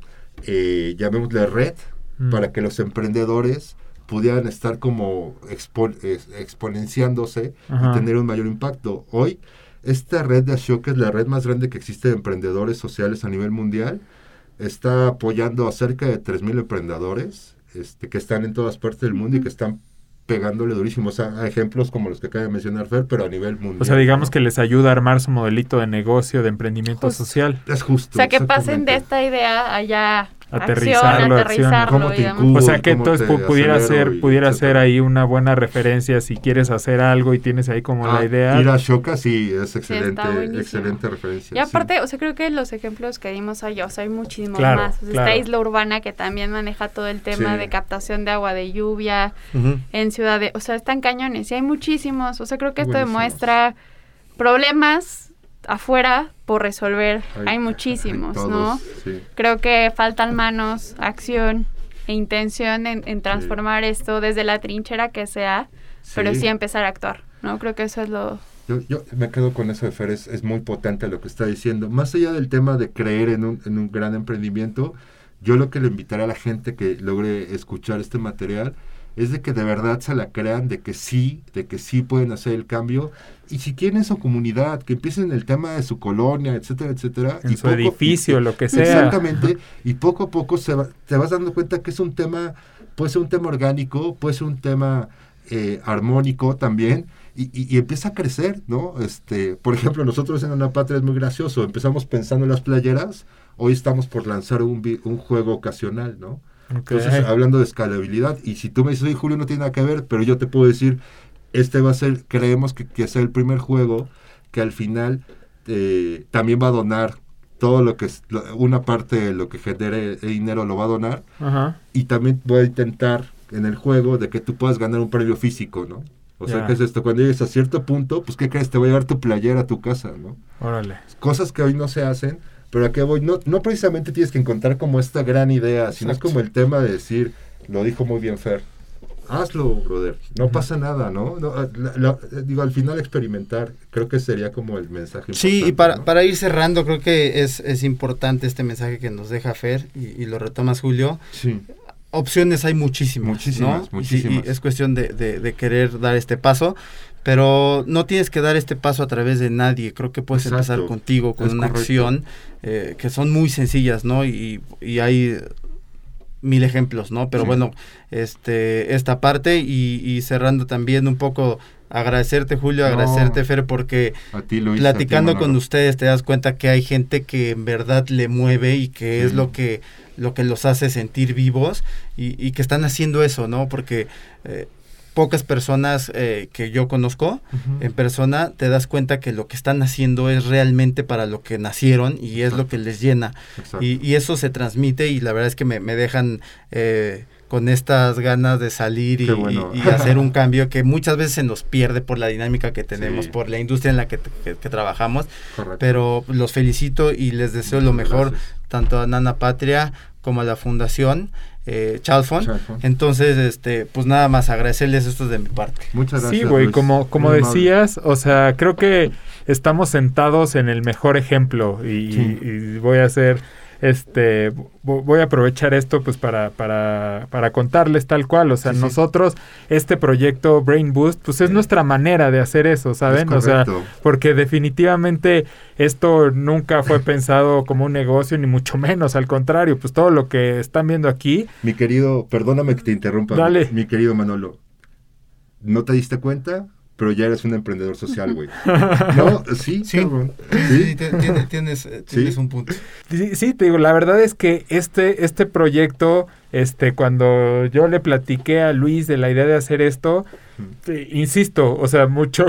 eh, llamémosle red, Mm. para que los emprendedores pudieran estar como expo- exponenciándose Ajá. y tener un mayor impacto. Hoy, esta red de Ashoka es la red más grande que existe de emprendedores sociales a nivel mundial. Está apoyando a cerca de 3.000 emprendedores este, que están en todas partes del mundo y que están pegándole durísimo. O sea, hay ejemplos como los que acaba de mencionar Fer, pero a nivel mundial. O sea, digamos ¿no? que les ayuda a armar su modelito de negocio, de emprendimiento Justo. social. Es justo. O sea, que pasen de esta idea allá Aterrizarlo, acción. aterrizarlo. O sea que cómo entonces pudiera ser, pudiera ser ahí una buena referencia si quieres hacer algo y tienes ahí como Ah, la idea. Ir a Ashoka sí es excelente, excelente referencia. Y aparte, o sea, creo que los ejemplos que dimos allá, o sea, hay muchísimos Claro, más. O sea, claro. Está Isla Urbana que también maneja todo el tema Sí. de captación de agua de lluvia en Ciudad de, o sea, están cañones y hay muchísimos. O sea, creo que esto Buenísimos. demuestra problemas afuera por resolver. Hay, Hay- muchísimos, hay ¿no? sí. Creo que faltan manos, acción e intención en, en transformar esto desde la trinchera que sea, pero sí empezar a actuar, ¿no? Creo que eso es lo... Yo, yo me quedo con eso de Fer, es, es muy potente lo que está diciendo. Más allá del tema de creer en un, en un gran emprendimiento, yo lo que le invitaré a la gente que logre escuchar este material es de que de verdad se la crean, de que sí, de que sí pueden hacer el cambio. Y si quieren su comunidad, que empiecen el tema de su colonia, etcétera, etcétera. En y su edificio, lo que sea. Exactamente. y poco a poco se te vas dando cuenta que es un tema, puede ser un tema orgánico, puede ser un tema eh, armónico también. Y, y, empieza a crecer, ¿no? Este, por ejemplo, nosotros en Una Patria es muy gracioso. Empezamos pensando en las playeras, hoy estamos por lanzar un, un juego ocasional, ¿no? Entonces, hablando de escalabilidad, y si tú me dices, oye, Julio, no tiene nada que ver, pero yo te puedo decir, este va a ser, creemos que, que sea el primer juego que al final eh, también va a donar todo lo que es, una parte de lo que genere dinero lo va a donar. Y también voy a intentar en el juego de que tú puedas ganar un premio físico, ¿no? O sea, ¿qué es esto? Cuando llegues a cierto punto, pues, ¿qué crees? Te voy a llevar tu playera a tu casa, ¿no? Órale. Cosas que hoy no se hacen, pero a qué voy, no, no precisamente tienes que encontrar como esta gran idea, sino es como el tema de decir, lo dijo muy bien Fer, hazlo, brother, no pasa nada, ¿no? Ah, digo, al final experimentar, creo que sería como el mensaje. Sí, y para, para ir cerrando, creo que es, es importante este mensaje que nos deja Fer y, lo retomas Julio. Sí. Opciones hay muchísimas, muchísimas, muchísimas. Y, es cuestión de, de, querer dar este paso, pero no tienes que dar este paso a través de nadie. Creo que puedes empezar contigo, con una acción eh, que son muy sencillas, ¿no? Y, y, hay mil ejemplos, ¿no? Pero bueno, este, esta parte y, cerrando también un poco agradecerte Julio, agradecerte Fer, porque platicando con ustedes te das cuenta que hay gente que en verdad le mueve y que es lo que lo que los hace sentir vivos y, y que están haciendo eso, ¿no? Porque eh, pocas personas eh, que yo conozco en persona te das cuenta que lo que están haciendo es realmente para lo que nacieron y es lo que les llena. Y, eso se transmite y la verdad es que me, dejan eh, con estas ganas de salir y, hacer un cambio que muchas veces se nos pierde por la dinámica que tenemos, por la industria en la que, trabajamos. Pero los felicito y les deseo lo mejor tanto a Nana Patria como a la Fundación eh, Entonces, este, pues nada más agradecerles esto de mi parte. Muchas gracias. Sí, güey, como, como decías, o sea, creo que estamos sentados en el mejor ejemplo y voy a hacer este voy a aprovechar esto pues para, para, para contarles tal cual, o sea, nosotros este proyecto Brain Boost pues es nuestra manera de hacer eso, ¿saben? O sea, porque definitivamente esto nunca fue pensado como un negocio ni mucho menos, al contrario, pues todo lo que están viendo aquí. Mi querido, perdóname que te interrumpa, Dale. mi querido Manolo. ¿No te diste cuenta? Pero ya eres un emprendedor social, güey. ¿No? Sí, sí. sí. tienes, tienes un punto. Sí, sí, te digo, la verdad es que este, este proyecto, este, cuando yo le platiqué a Luis de la idea de hacer esto, insisto, o sea, mucho,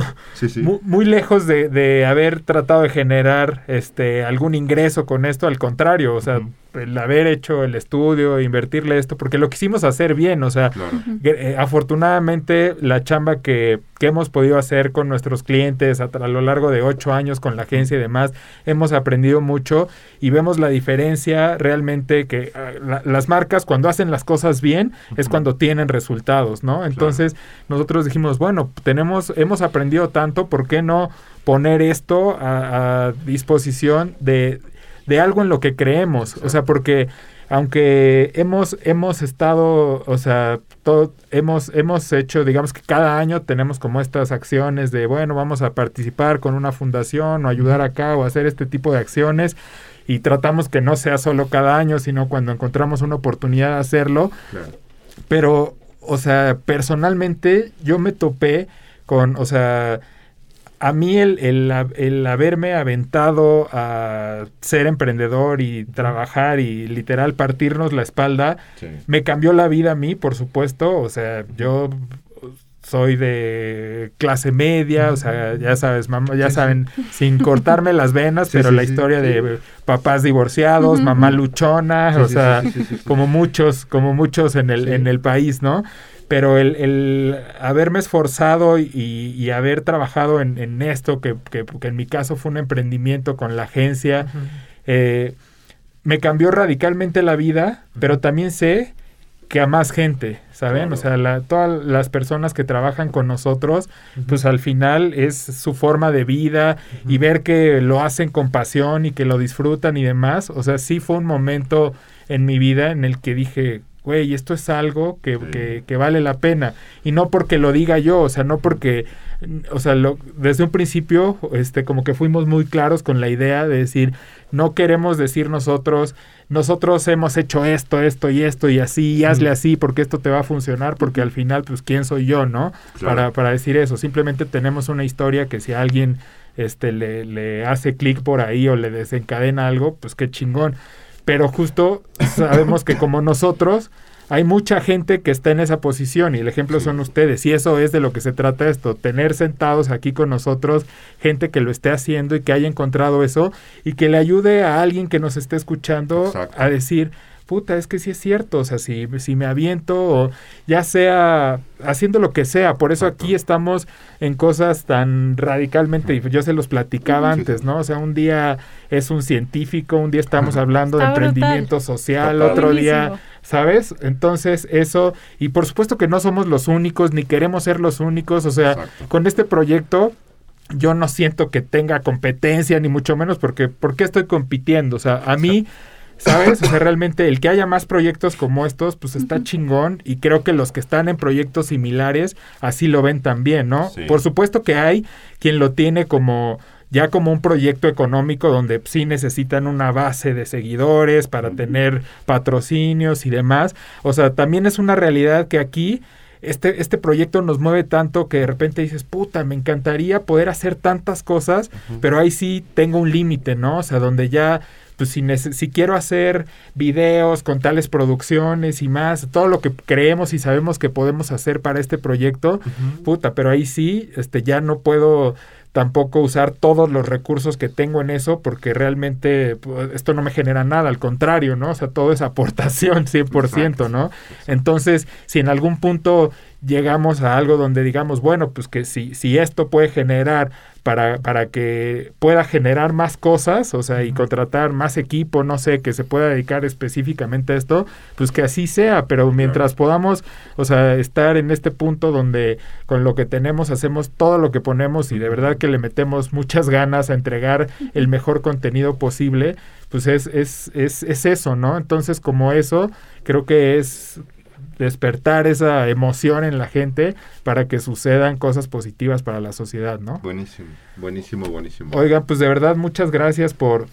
Muy, lejos de, haber tratado de generar este algún ingreso con esto, al contrario, o sea, el haber hecho el estudio, invertirle esto, porque lo quisimos hacer bien, o sea, eh, afortunadamente la chamba que, hemos podido hacer con nuestros clientes a, a, lo largo de ocho años con la agencia y demás, hemos aprendido mucho y vemos la diferencia realmente que ah, las marcas cuando hacen las cosas bien es cuando tienen resultados, ¿no? Entonces, nosotros dijimos, bueno, tenemos, hemos aprendido tanto, ¿por qué no poner esto a disposición de de algo en lo que creemos. O sea, porque aunque hemos, hemos estado, o sea, todo, hemos, hemos hecho, digamos que cada año tenemos como estas acciones de, bueno, vamos a participar con una fundación o ayudar acá o hacer este tipo de acciones y tratamos que no sea solo cada año, sino cuando encontramos una oportunidad de hacerlo. Pero, o sea, personalmente yo me topé con, o sea, a mí el, el, haberme aventado a ser emprendedor y trabajar y literal partirnos la espalda, me cambió la vida a mí, por supuesto. O sea, yo soy de clase media, o sea, ya sabes, mamá, ya saben, sin cortarme las venas, pero la historia de papás divorciados, mamá luchona, o sea, como muchos, como muchos en el, en el país, ¿no? pero el, el haberme esforzado y, haber trabajado en, esto, que, que, en mi caso fue un emprendimiento con la agencia, eh, me cambió radicalmente la vida, pero también sé que a más gente, ¿saben? O sea, la, todas las personas que trabajan con nosotros, pues al final es su forma de vida y ver que lo hacen con pasión y que lo disfrutan y demás. O sea, sí fue un momento en mi vida en el que dije, güey, esto es algo que, Sí. que, que vale la pena. Y no porque lo diga yo, o sea, no porque, o sea, lo- desde un principio, este, como que fuimos muy claros con la idea de decir, no queremos decir nosotros, nosotros hemos hecho esto, esto y esto y así, y hazle así porque esto te va a funcionar, porque al final, pues, ¿quién soy yo, no? Claro. Para, para decir eso. Simplemente tenemos una historia que si alguien este, le, le hace clic por ahí o le desencadena algo, pues qué chingón. Pero justo sabemos que como nosotros, hay mucha gente que está en esa posición y el ejemplo Sí. son ustedes. Y eso es de lo que se trata esto, tener sentados aquí con nosotros gente que lo esté haciendo y que haya encontrado eso y que le ayude a alguien que nos esté escuchando Exacto. a decir, puta, es que sí es cierto, o sea, si, si me aviento o ya sea haciendo lo que sea, por eso aquí estamos en cosas tan radicalmente, yo se los platicaba antes. ¿no? O sea, un día es un científico, un día estamos hablando de Está brutal. emprendimiento social, otro día. ¿sabes? Entonces, eso, y por supuesto que no somos los únicos, ni queremos ser los únicos, o sea, Exacto. con este proyecto yo no siento que tenga competencia, ni mucho menos, porque ¿por qué estoy compitiendo? O sea, a mí, ¿sabes? O sea, realmente el que haya más proyectos como estos, pues está chingón, y creo que los que están en proyectos similares así lo ven también, ¿no? Sí. Por supuesto que hay quien lo tiene como ya como un proyecto económico donde sí necesitan una base de seguidores para tener patrocinios y demás. O sea, también es una realidad que aquí este, este proyecto nos mueve tanto que de repente dices, puta, me encantaría poder hacer tantas cosas, pero ahí sí tengo un límite, ¿no? O sea, donde ya, pues si, si quiero hacer videos con tales producciones y más, todo lo que creemos y sabemos que podemos hacer para este proyecto, puta, pero ahí sí, este, ya no puedo tampoco usar todos los recursos que tengo en eso porque realmente pues, esto no me genera nada, al contrario, ¿no? O sea, todo es aportación 100%, Exacto. ¿no? Entonces, si en algún punto llegamos a algo donde digamos, bueno, pues que si, si esto puede generar para, para que pueda generar más cosas, o sea, y contratar más equipo, no sé, que se pueda dedicar específicamente a esto, pues que así sea, pero mientras podamos, o sea, estar en este punto donde con lo que tenemos hacemos todo lo que ponemos y de verdad que le metemos muchas ganas a entregar el mejor contenido posible, pues es, es, es, es eso, ¿no? Entonces, como eso, creo que es despertar esa emoción en la gente para que sucedan cosas positivas para la sociedad, ¿no? Buenísimo, buenísimo, buenísimo. Oigan, pues de verdad muchas gracias por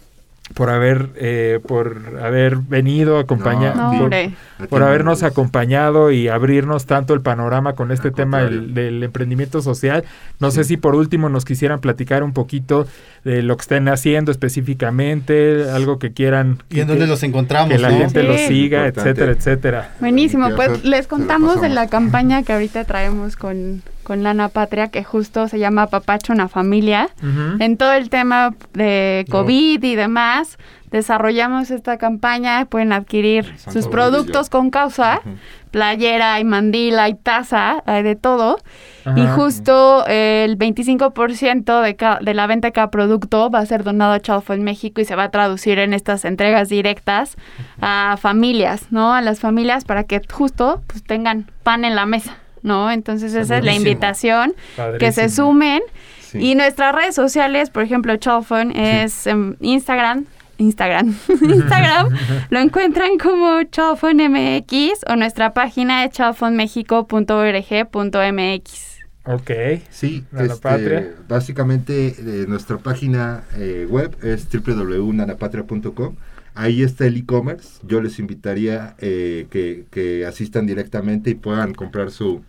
por haber eh, por haber venido a acompañar No, Sí. hombre. A ti, por habernos acompañado y abrirnos tanto el panorama con este Al tema del, emprendimiento social. No sé si por último nos quisieran platicar un poquito de lo que estén haciendo específicamente, algo que quieran ¿Y en dónde los encontramos? que la no? gente los siga, Importante. etcétera, etcétera. Buenísimo, ¿Qué pues les contamos de la campaña que ahorita traemos con, con Lana Patria, que justo se llama Papacho una familia. En todo el tema de No. COVID y demás, desarrollamos esta campaña, pueden adquirir Santo sus productos con causa, playera, hay mandil, hay taza, hay de todo. Y justo eh, el 25% de, de la venta de cada producto va a ser donado a Child Fund México y se va a traducir en estas entregas directas a familias, ¿no? A las familias para que justo pues, tengan pan en la mesa, ¿no? Entonces esa es la invitación, que se sumen. Sí. Y nuestras redes sociales, por ejemplo, Child Fund es en Instagram. Instagram. Instagram lo encuentran como MX o nuestra página es childfundmexico.org.mx. Ok. Sí, Nana este, Patria. básicamente eh, nuestra página eh, web es www.nanapatria.com. Ahí está el e-commerce. Yo les invitaría eh, que, que asistan directamente y puedan comprar su,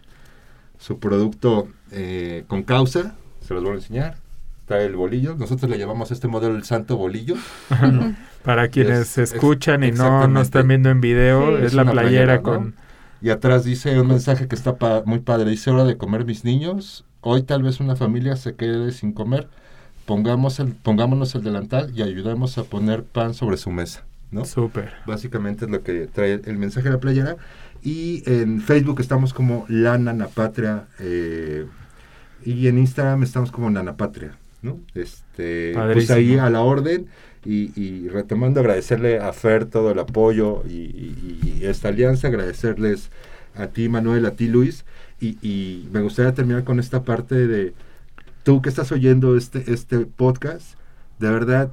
su producto eh, con causa. Se los voy a enseñar. Está el bolillo. Nosotros le llamamos a este modelo el santo bolillo. Para quienes Es- se escuchan y no, no están viendo en video, Sí. es la una playera ¿no? con... Y atrás dice un mensaje que está pa- muy padre. Dice, hora de comer mis niños. Hoy tal vez una familia se quede sin comer. Pongamos el, pongámonos el delantal y ayudemos a poner pan sobre su mesa. ¿no? Súper. Básicamente es lo que trae el mensaje de la playera. Y en Facebook estamos como La Nanapatria. eh, y en Instagram estamos como Nanapatria. ¿no? Este, pues ahí a la orden. Y, y retomando, agradecerle a Fer todo el apoyo y, y- y esta alianza, agradecerles a ti, Manuel, a ti, Luis. Y, y me gustaría terminar con esta parte de tú que estás oyendo este, este podcast, de verdad,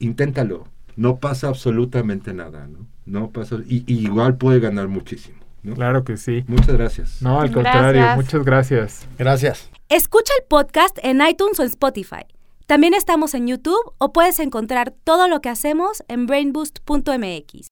inténtalo. no pasa absolutamente nada, ¿no? No pasa, y igual puede ganar muchísimo. ¿No? Claro que sí. Muchas gracias. No, al contrario, Gracias. muchas gracias. Gracias. Escucha el podcast en iTunes o en Spotify. También estamos en YouTube o puedes encontrar todo lo que hacemos en brainboost.mx.